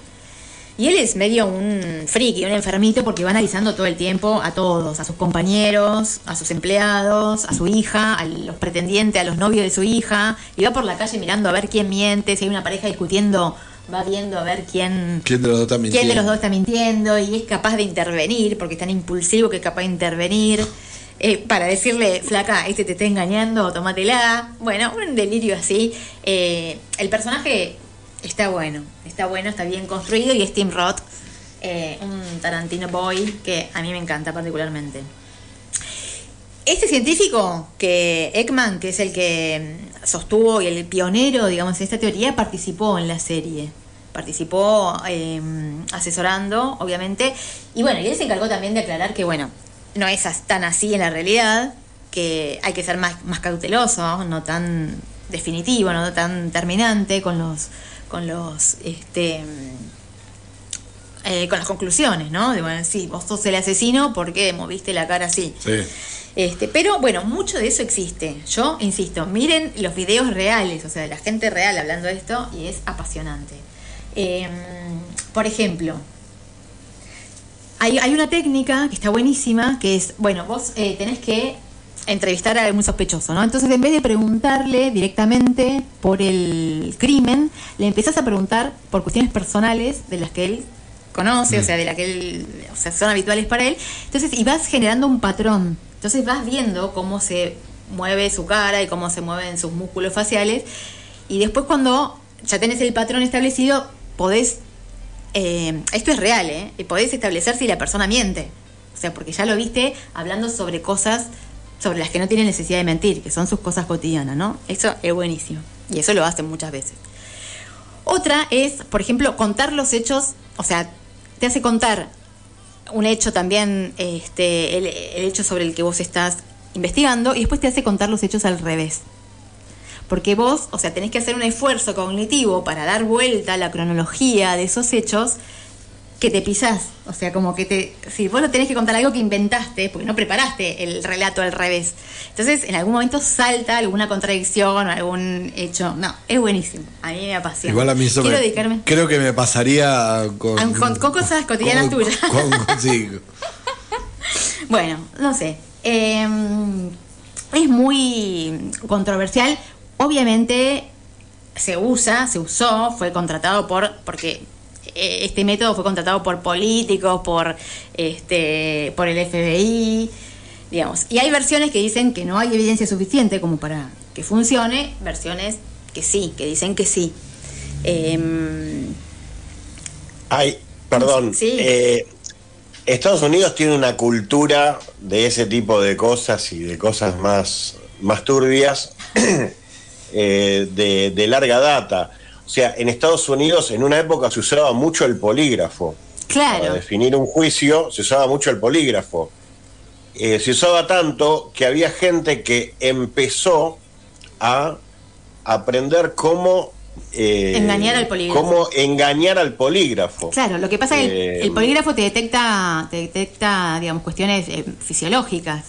y él es medio un friki, un enfermito, porque va analizando todo el tiempo a todos, a sus compañeros, a sus empleados, a su hija, a los pretendientes, a los novios de su hija, y va por la calle mirando a ver quién miente, si hay una pareja discutiendo, va viendo a ver quién, ¿Quién de los dos está mintiendo? quién de los dos está mintiendo, y es capaz de intervenir, porque es tan impulsivo que es capaz de intervenir. eh, para decirle, flaca, este te está engañando, tómatela. Bueno, un delirio así. Eh, el personaje está bueno, está bueno, está bien construido y es Tim Roth, eh, un Tarantino boy que a mí me encanta particularmente. Este científico que Ekman, que es el que mm, sostuvo y el pionero, digamos, en esta teoría, participó en la serie. Participó eh, asesorando, obviamente. Y bueno, y él se encargó también de aclarar que, bueno, no es tan así en la realidad, que hay que ser más, más cauteloso, no tan definitivo, no tan terminante con los, con los, este, eh, con las conclusiones, ¿no? De, bueno, sí, vos sos el asesino porque moviste la cara así. Sí. Este, pero bueno, mucho de eso existe. Yo insisto, miren los videos reales, o sea, de la gente real hablando de esto, y es apasionante. Eh, por ejemplo, hay, hay una técnica que está buenísima, que es, bueno, vos eh, tenés que entrevistar a un sospechoso, ¿no? Entonces, en vez de preguntarle directamente por el crimen, le empezás a preguntar por cuestiones personales de las que él conoce, o sea, de las que él, o sea, son habituales para él. Entonces, y vas generando un patrón. Entonces vas viendo cómo se mueve su cara y cómo se mueven sus músculos faciales. Y después cuando ya tenés el patrón establecido, podés, eh, esto es real, ¿eh? Y podés establecer si la persona miente. O sea, porque ya lo viste hablando sobre cosas sobre las que no tiene necesidad de mentir, que son sus cosas cotidianas, ¿no? Eso es buenísimo. Y eso lo hacen muchas veces. Otra es, por ejemplo, contar los hechos, o sea, te hace contar un hecho también, este, el, el hecho sobre el que vos estás investigando, y después te hace contar los hechos al revés. Porque vos, o sea, tenés que hacer un esfuerzo cognitivo para dar vuelta a la cronología de esos hechos que te pisás. O sea, como que te. Si vos lo tenés que contar algo que inventaste, porque no preparaste el relato al revés. Entonces, en algún momento salta alguna contradicción o algún hecho. No, es buenísimo. A mí me apasiona. Igual a mí eso Quiero me- dedicarme creo que me pasaría con, con, con cosas cotidianas con- tuyas. con- <laughs> sí. Bueno, no sé. Eh, es muy controversial. Obviamente, se usa, se usó, fue contratado por, porque este método fue contratado por políticos, por, este, por el FBI, digamos. Y hay versiones que dicen que no hay evidencia suficiente como para que funcione, versiones que sí, que dicen que sí. Em, Ay, perdón. Sí. eh, Estados Unidos tiene una cultura de ese tipo de cosas y de cosas más, más turbias <coughs> eh, de, de larga data. O sea, en Estados Unidos en una época se usaba mucho el polígrafo. Para claro, definir un juicio se usaba mucho el polígrafo. Eh, se usaba tanto que había gente que empezó a aprender cómo... eh, Engañar al polígrafo. Cómo engañar al polígrafo. claro. Lo que pasa es que Eh, el, el polígrafo te detecta, te detecta, digamos, cuestiones eh, fisiológicas.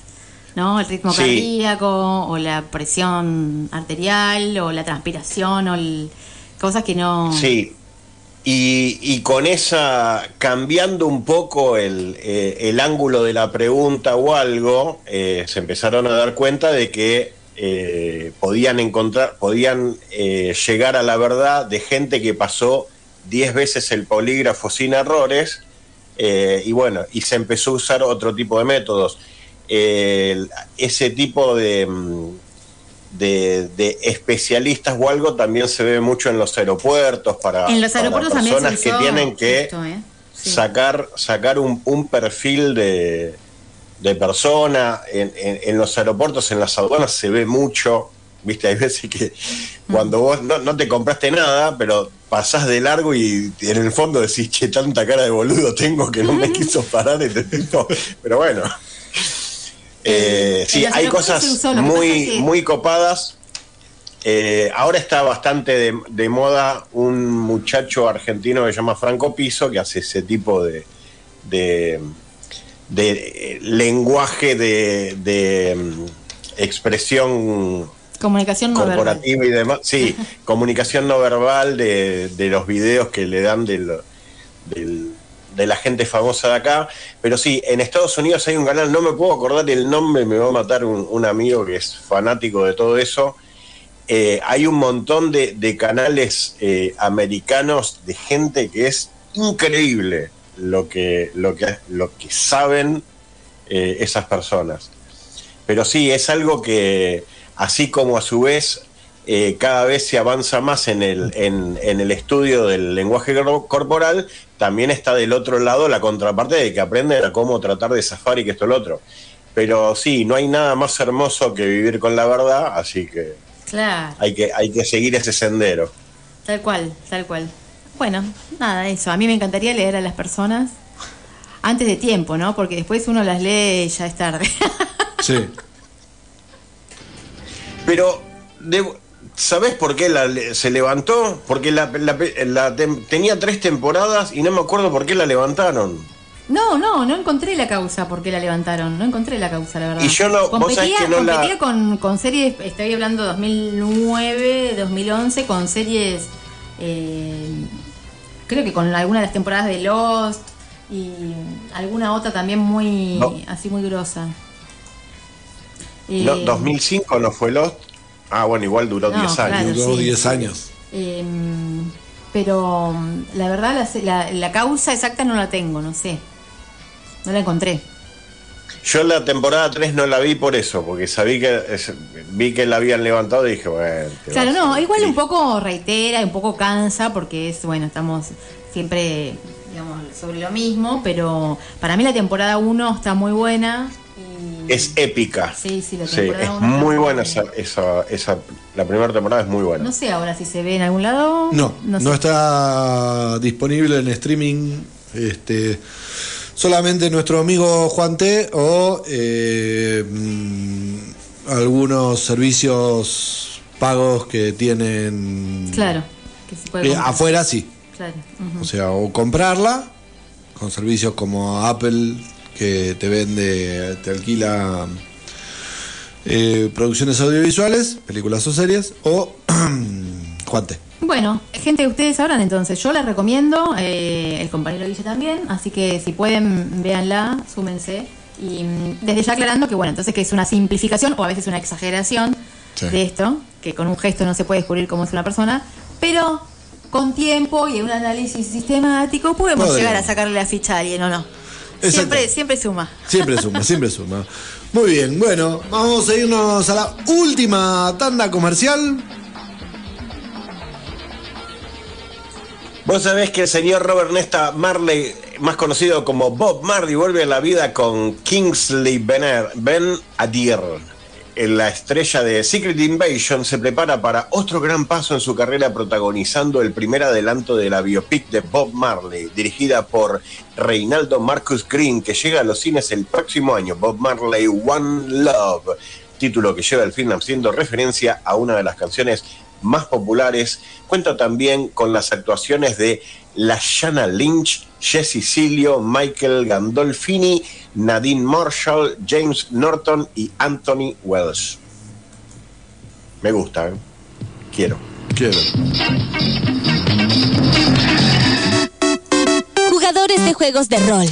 ¿no? El ritmo Sí. cardíaco, o la presión arterial, o la transpiración, o el- cosas que no. Sí. Y, y con esa, cambiando un poco el, eh, el ángulo de la pregunta o algo, eh, se empezaron a dar cuenta de que eh, podían encontrar, podían llegar a la verdad de gente que pasó 10 veces el polígrafo sin errores, y bueno, y se empezó a usar otro tipo de métodos. Ese tipo de, mm, de, de especialistas o algo también se ve mucho en los aeropuertos para, En los para aeropuertos también personas que tienen que esto, ¿eh? Sí. sacar sacar un, un perfil de, de persona. En, en- en los aeropuertos en las aduanas se ve mucho viste hay veces que cuando vos no, no te compraste nada pero pasás de largo y en el fondo decís che tanta cara de boludo tengo que no me <laughs> quiso parar este tipo pero bueno eh, En sí, hay cosas muy, que- muy copadas. Eh, ahora está bastante de, de moda un muchacho argentino que se llama Franco Piso, que hace ese tipo de, de, de, eh, lenguaje de, de, mm, expresión Comunicación no verbal. corporativa y demás. Sí, <laughs> comunicación no verbal de, de los videos que le dan del, del- de la gente famosa de acá. Pero sí, en Estados Unidos hay un canal, no me puedo acordar el nombre, me va a matar un, un amigo que es fanático de todo eso. Eh, hay un montón de, de canales eh, americanos de gente que es increíble lo que, lo que, lo que saben eh, esas personas. Pero sí, es algo que, así como a su vez eh, cada vez se avanza más en el, en, en el estudio del lenguaje cor- corporal, también está del otro lado la contraparte de que aprenden a cómo tratar de zafar y que esto y lo otro. Pero sí, no hay nada más hermoso que vivir con la verdad, así que Claro, hay que, hay que seguir ese sendero. tal cual, tal cual. Bueno, nada, eso. A mí me encantaría leer a las personas antes de tiempo, ¿no? Porque después uno las lee y ya es tarde. Sí. Pero, de- ¿sabés por qué la, se levantó? Porque la, la- tem- tenía tres temporadas y no me acuerdo por qué la levantaron. No, no, no encontré la causa por qué la levantaron. No encontré la causa, la verdad. Y yo no- vos competía, que no la- competía con, con series, estoy hablando 2009, 2011, con series, eh, creo que con alguna de las temporadas de Lost y alguna otra también muy, No. así muy grosa. No, Eh, 2005 no fue Lost. Ah, bueno, igual duró No, 10 claro, años. Duró sí. 10 años. eh, pero la verdad, la, la- la causa exacta no la tengo, no sé. No la encontré. Yo la temporada 3 no la vi por eso, porque sabí que es- vi que la habían levantado y dije, bueno. Claro, no, igual un poco reitera, un poco cansa, porque es, bueno, estamos siempre, digamos, sobre lo mismo, pero para mí la temporada 1 está muy buena. Es épica. Sí, sí, la Sí, temporada es uno está muy buena esa, esa, esa- La primera temporada es muy buena. No sé ahora si se ve en algún lado. No, no, sé. está disponible en streaming. Este, solamente nuestro amigo Juan T o eh, mm, algunos servicios pagos que tienen Claro, que se puede eh, comprar. afuera sí. Claro. O sea, o comprarla con servicios como Apple que te vende, te alquila eh, producciones audiovisuales, películas o series, o <clears throat> Juan T. Bueno, gente, ustedes sabrán entonces. Yo la recomiendo, eh, el compañero Guille también, así que si pueden, véanla, súmense. Y mm, desde ya aclarando que, bueno, entonces que es una simplificación o a veces una exageración Sí. de esto, que con un gesto no se puede descubrir cómo es una persona, pero con tiempo y en un análisis sistemático podemos llegar a sacarle la ficha a alguien o no. Siempre, siempre suma. Siempre suma, siempre suma. Muy bien, bueno, vamos a irnos a la última tanda comercial. Vos sabés que el señor Robert Nesta Marley, más conocido como Bob Marley, vuelve a la vida con Kingsley Bener- Ben Adir. La estrella de Secret Invasion se prepara para otro gran paso en su carrera protagonizando el primer adelanto de la biopic de Bob Marley, dirigida por Reinaldo Marcus Green, que llega a los cines el próximo año, Bob Marley One Love, título que lleva el film haciendo referencia a una de las canciones más populares. Cuenta también con las actuaciones de Lashana Lynch, Jesse Cilio, Michael Gandolfini, Nadine Marshall, James Norton y Anthony Wells. Me gusta, ¿eh? Quiero. Quiero. Jugadores de juegos de rol,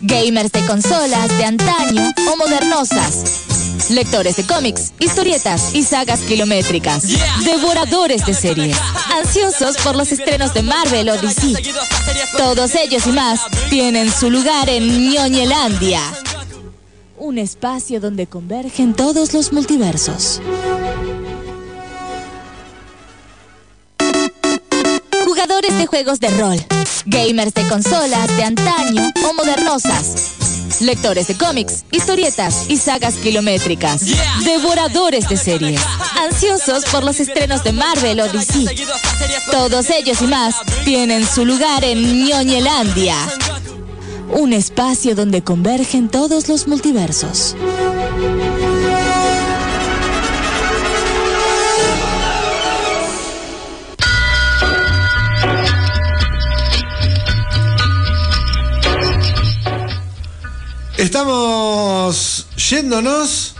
gamers de consolas de antaño o modernosas, lectores de cómics, historietas y sagas kilométricas, devoradores de series, ansiosos por los estrenos de Marvel o DC. Todos ellos y más tienen su lugar en Ñoñelandia. Un espacio donde convergen todos los multiversos. Jugadores de juegos de rol, gamers de consolas de antaño o modernosas, lectores de cómics, historietas y sagas kilométricas, devoradores de series, ansiosos por los estrenos de Marvel o DC. Todos ellos y más tienen su lugar en Ñoñelandia. Un espacio donde convergen todos los multiversos. Estamos yéndonos.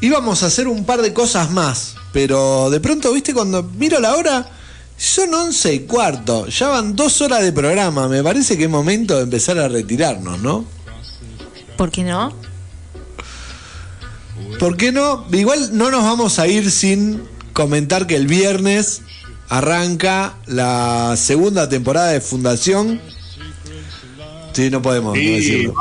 Íbamos a hacer un par de cosas más. Pero de pronto, viste, cuando miro la hora, son once y cuarto. Ya van dos horas de programa. Me parece que es momento de empezar a retirarnos, ¿no? ¿Por qué no? ¿Por qué no? Igual no nos vamos a ir sin comentar que el viernes arranca la segunda temporada de Fundación. Sí, no podemos no decirlo.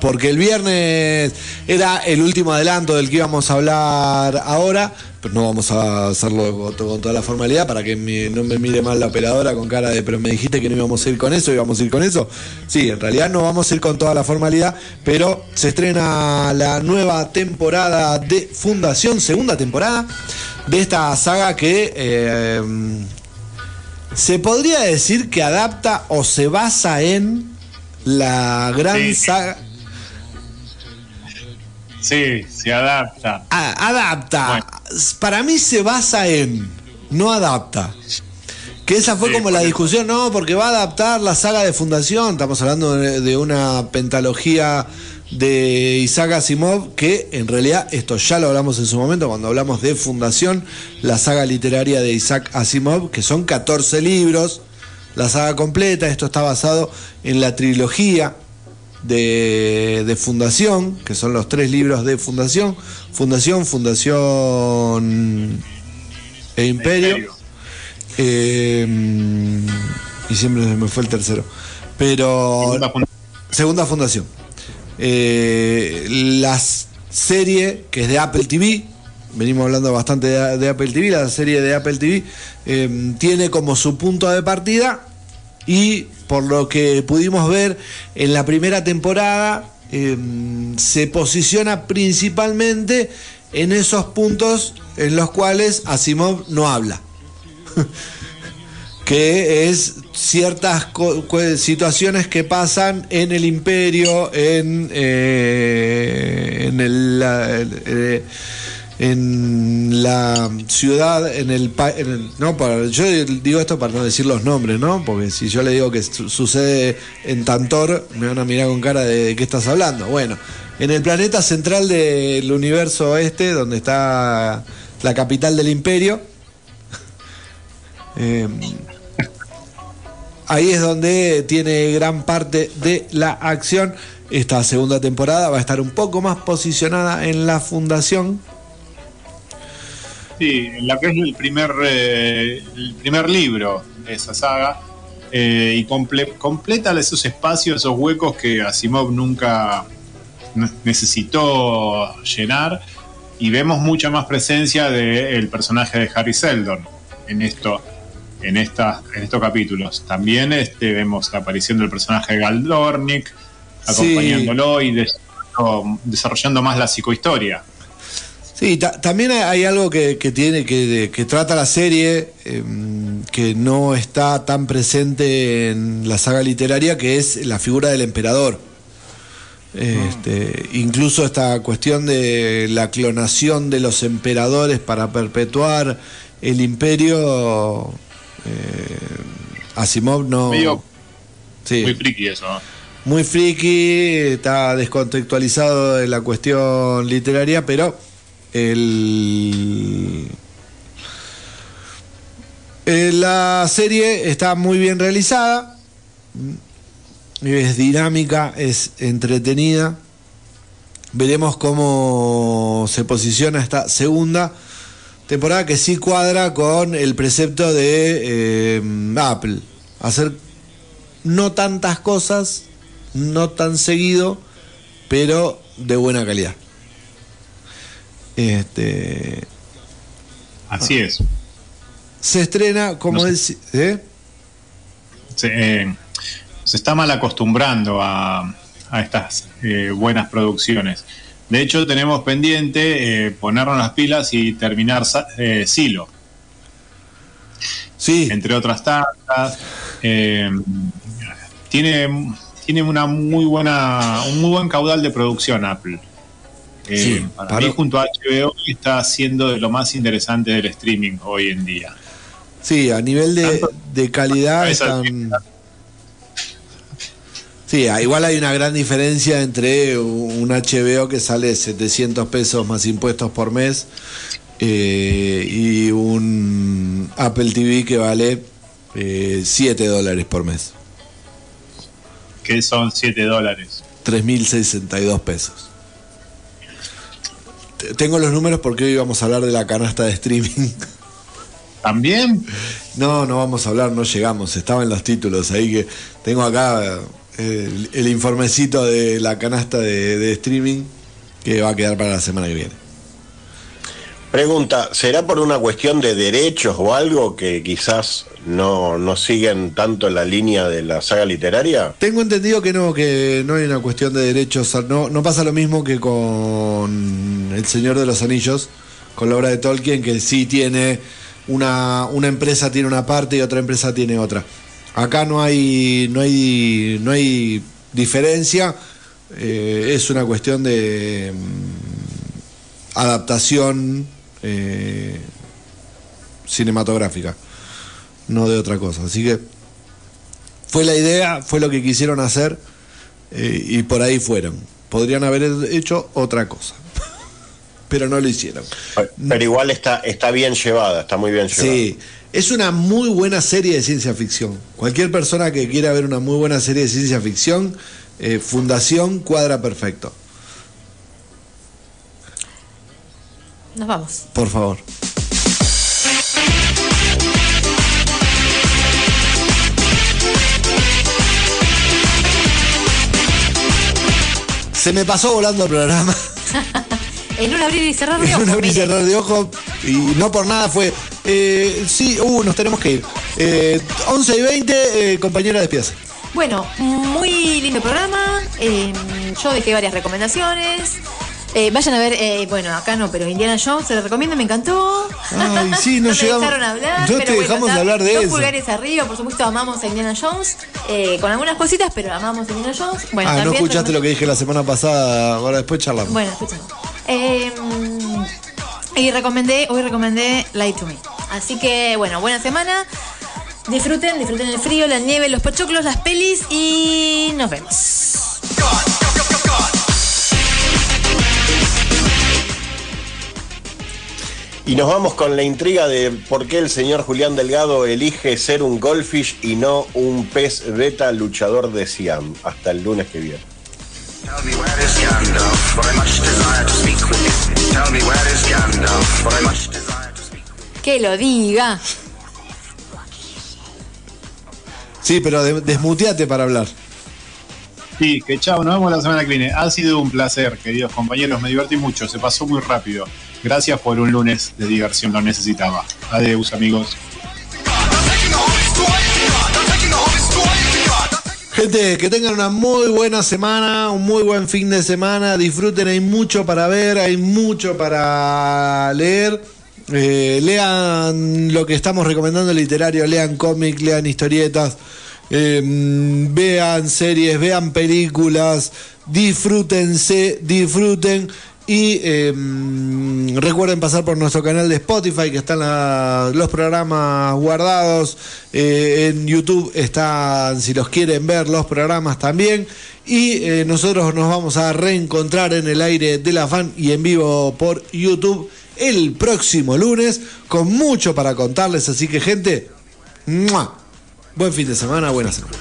Porque el viernes era el último adelanto del que íbamos a hablar ahora, pero no vamos a hacerlo con, to- con toda la formalidad para que me- no me mire mal la operadora con cara de, pero me dijiste que no íbamos a ir con eso, íbamos a ir con eso. Sí, en realidad no vamos a ir con toda la formalidad, pero se estrena la nueva temporada de Fundación, segunda temporada de esta saga que... eh, se podría decir que adapta o se basa en la gran Sí. saga. Sí, se adapta. Adapta. Para mí se basa en, no adapta. Que esa fue Sí, como la discusión, no, porque va a adaptar la saga de Fundación. Estamos hablando de, de una pentalogía de Isaac Asimov, que en realidad, esto ya lo hablamos en su momento, cuando hablamos de Fundación, la saga literaria de Isaac Asimov, que son 14 libros, la saga completa, esto está basado en la trilogía de, de Fundación, que son los tres libros de Fundación, Fundación, Fundación e Imperio. Eh, y siempre me fue el tercero. Pero Segunda funda- segunda fundación. Eh, la serie que es de Apple TV, venimos hablando bastante de, de Apple TV, la serie de Apple TV eh, tiene como su punto de partida y por lo que pudimos ver en la primera temporada eh, se posiciona principalmente en esos puntos en los cuales Asimov no habla. <laughs> Que es ciertas situaciones que pasan en el imperio, en, eh, el, la, eh, en la ciudad, en el, pa- en el- no yo digo esto para no decir los nombres, ¿no? Porque si yo le digo que su- sucede en Tantor, me van a mirar con cara de, qué estás hablando. Bueno, en el planeta central del universo este, donde está la capital del imperio. <laughs> Eh, ahí es donde tiene gran parte de la acción. Esta segunda temporada va a estar un poco más posicionada en la fundación. Sí, en la que es el primer, eh, el primer libro de esa saga. eh, y comple- completa esos espacios, esos huecos que Asimov nunca ne- necesitó llenar. Y vemos mucha más presencia del personaje de Harry Seldon en esto. En, esta, en estos capítulos. También este, vemos la aparición del personaje de Galdornik acompañándolo y desarrollando, desarrollando más la psicohistoria. Sí, ta- también hay- algo que, que tiene que, que trata la serie em, que no está tan presente en la saga literaria, que es la figura del emperador. Este, Incluso esta cuestión de la clonación de los emperadores para perpetuar el imperio, eh, Asimov no... Medio Sí. muy friki eso. ¿no? muy friki, está descontextualizado de la cuestión literaria, pero eh, la serie está muy bien realizada, es dinámica, es entretenida. Veremos cómo se posiciona esta segunda temporada que sí cuadra con el precepto de eh, Apple. Hacer no tantas cosas, no tan seguido, pero de buena calidad. Este, Así es. se estrena, como No ¿eh? Se, eh, se está mal acostumbrando a, a estas eh, buenas producciones. De hecho, tenemos pendiente ponernos las pilas y terminar Silo. Sí. Entre otras tantas. tiene, tiene una muy buena, un muy buen caudal de producción Apple. Eh, Sí, para para- mí, junto a HBO, está siendo de lo más interesante del streaming hoy en día. Sí, a nivel de, de calidad están... Sí, ah, igual hay una gran diferencia entre un HBO que sale 700 pesos más impuestos por mes eh, y un Apple TV que vale eh, 7 dólares por mes. Que son 7 dólares. 3.062 pesos. Tengo los números porque hoy vamos a hablar de la canasta de streaming. <laughs> ¿También? No, no vamos a hablar, no llegamos, estaba en los títulos, ahí que tengo acá eh, el, el informecito de la canasta de, de streaming que va a quedar para la semana que viene. Pregunta, ¿será por una cuestión de derechos o algo que quizás no, no siguen tanto la línea de la saga literaria? Tengo entendido que no, que no hay una cuestión de derechos, no, no pasa lo mismo que con El Señor de los Anillos, con la obra de Tolkien, que sí tiene una, una empresa tiene una parte y otra empresa tiene otra. Acá no hay, no hay, no hay diferencia, eh, es una cuestión de mm, adaptación eh, cinematográfica, no de otra cosa. Así que fue la idea, fue lo que quisieron hacer eh, y por ahí fueron. Podrían haber hecho otra cosa, <laughs> pero no lo hicieron. Pero igual está, está bien llevada, está muy bien llevada. Sí, es una muy buena serie de ciencia ficción. Cualquier persona que quiera ver una muy buena serie de ciencia ficción, eh, Fundación cuadra perfecto. Nos vamos. Por favor. Se me pasó volando el programa. <laughs> En un abrir y cerrar de En ojos, un abrir y cerrar de ojos y no por nada fue. eh, sí, uh, nos tenemos que ir. Eh, 11 y 20, eh, compañera, despídase. Bueno, muy lindo programa. eh, yo dejé varias recomendaciones. Eh, vayan a ver, eh, bueno, acá no, pero Indiana Jones se lo recomiendo, me encantó. Ay, sí, <laughs> no me llegamos- dejaron hablar. no pero te bueno, dejamos de hablar de dos eso. pulgares arriba, por supuesto, amamos a Indiana Jones. eh, con algunas cositas, pero amamos a Indiana Jones. Bueno, ah, no escuchaste lo que dije la semana pasada, ahora después charlamos. Bueno, escuchamos. Eh, y recomendé, hoy recomendé Light to Me. Así que, bueno, buena semana. Disfruten, disfruten el frío, la nieve, los pochoclos, las pelis y nos vemos. Y nos vamos con la intriga de por qué el señor Julián Delgado elige ser un goldfish y no un pez beta luchador de Siam. Hasta el lunes que viene. Tell me where is Gandalf, for I much desire to speak with you. Tell me where is Gandalf, for I much desire to speak Que lo diga. Sí, pero de- desmuteate para hablar. Sí, que chao, nos vemos la semana que viene. Ha sido un placer, queridos compañeros, me divertí mucho, se pasó muy rápido. Gracias por un lunes de diversión, lo necesitaba. Adiós, amigos. Gente, que tengan una muy buena semana, un muy buen fin de semana. Disfruten, hay mucho para ver, hay mucho para leer. Eh, lean lo que estamos recomendando literario, lean cómics, lean historietas, mm, vean series, vean películas, disfrútense, disfruten. Y mm, recuerden pasar por nuestro canal de Spotify, que están los programas guardados. Eh, en YouTube están, si los quieren ver, los programas también. Y eh, nosotros nos vamos a reencontrar en el aire de la fan y en vivo por YouTube el próximo lunes con mucho para contarles. Así que, gente, buen fin de semana, buena semana.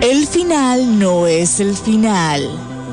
El final no es el final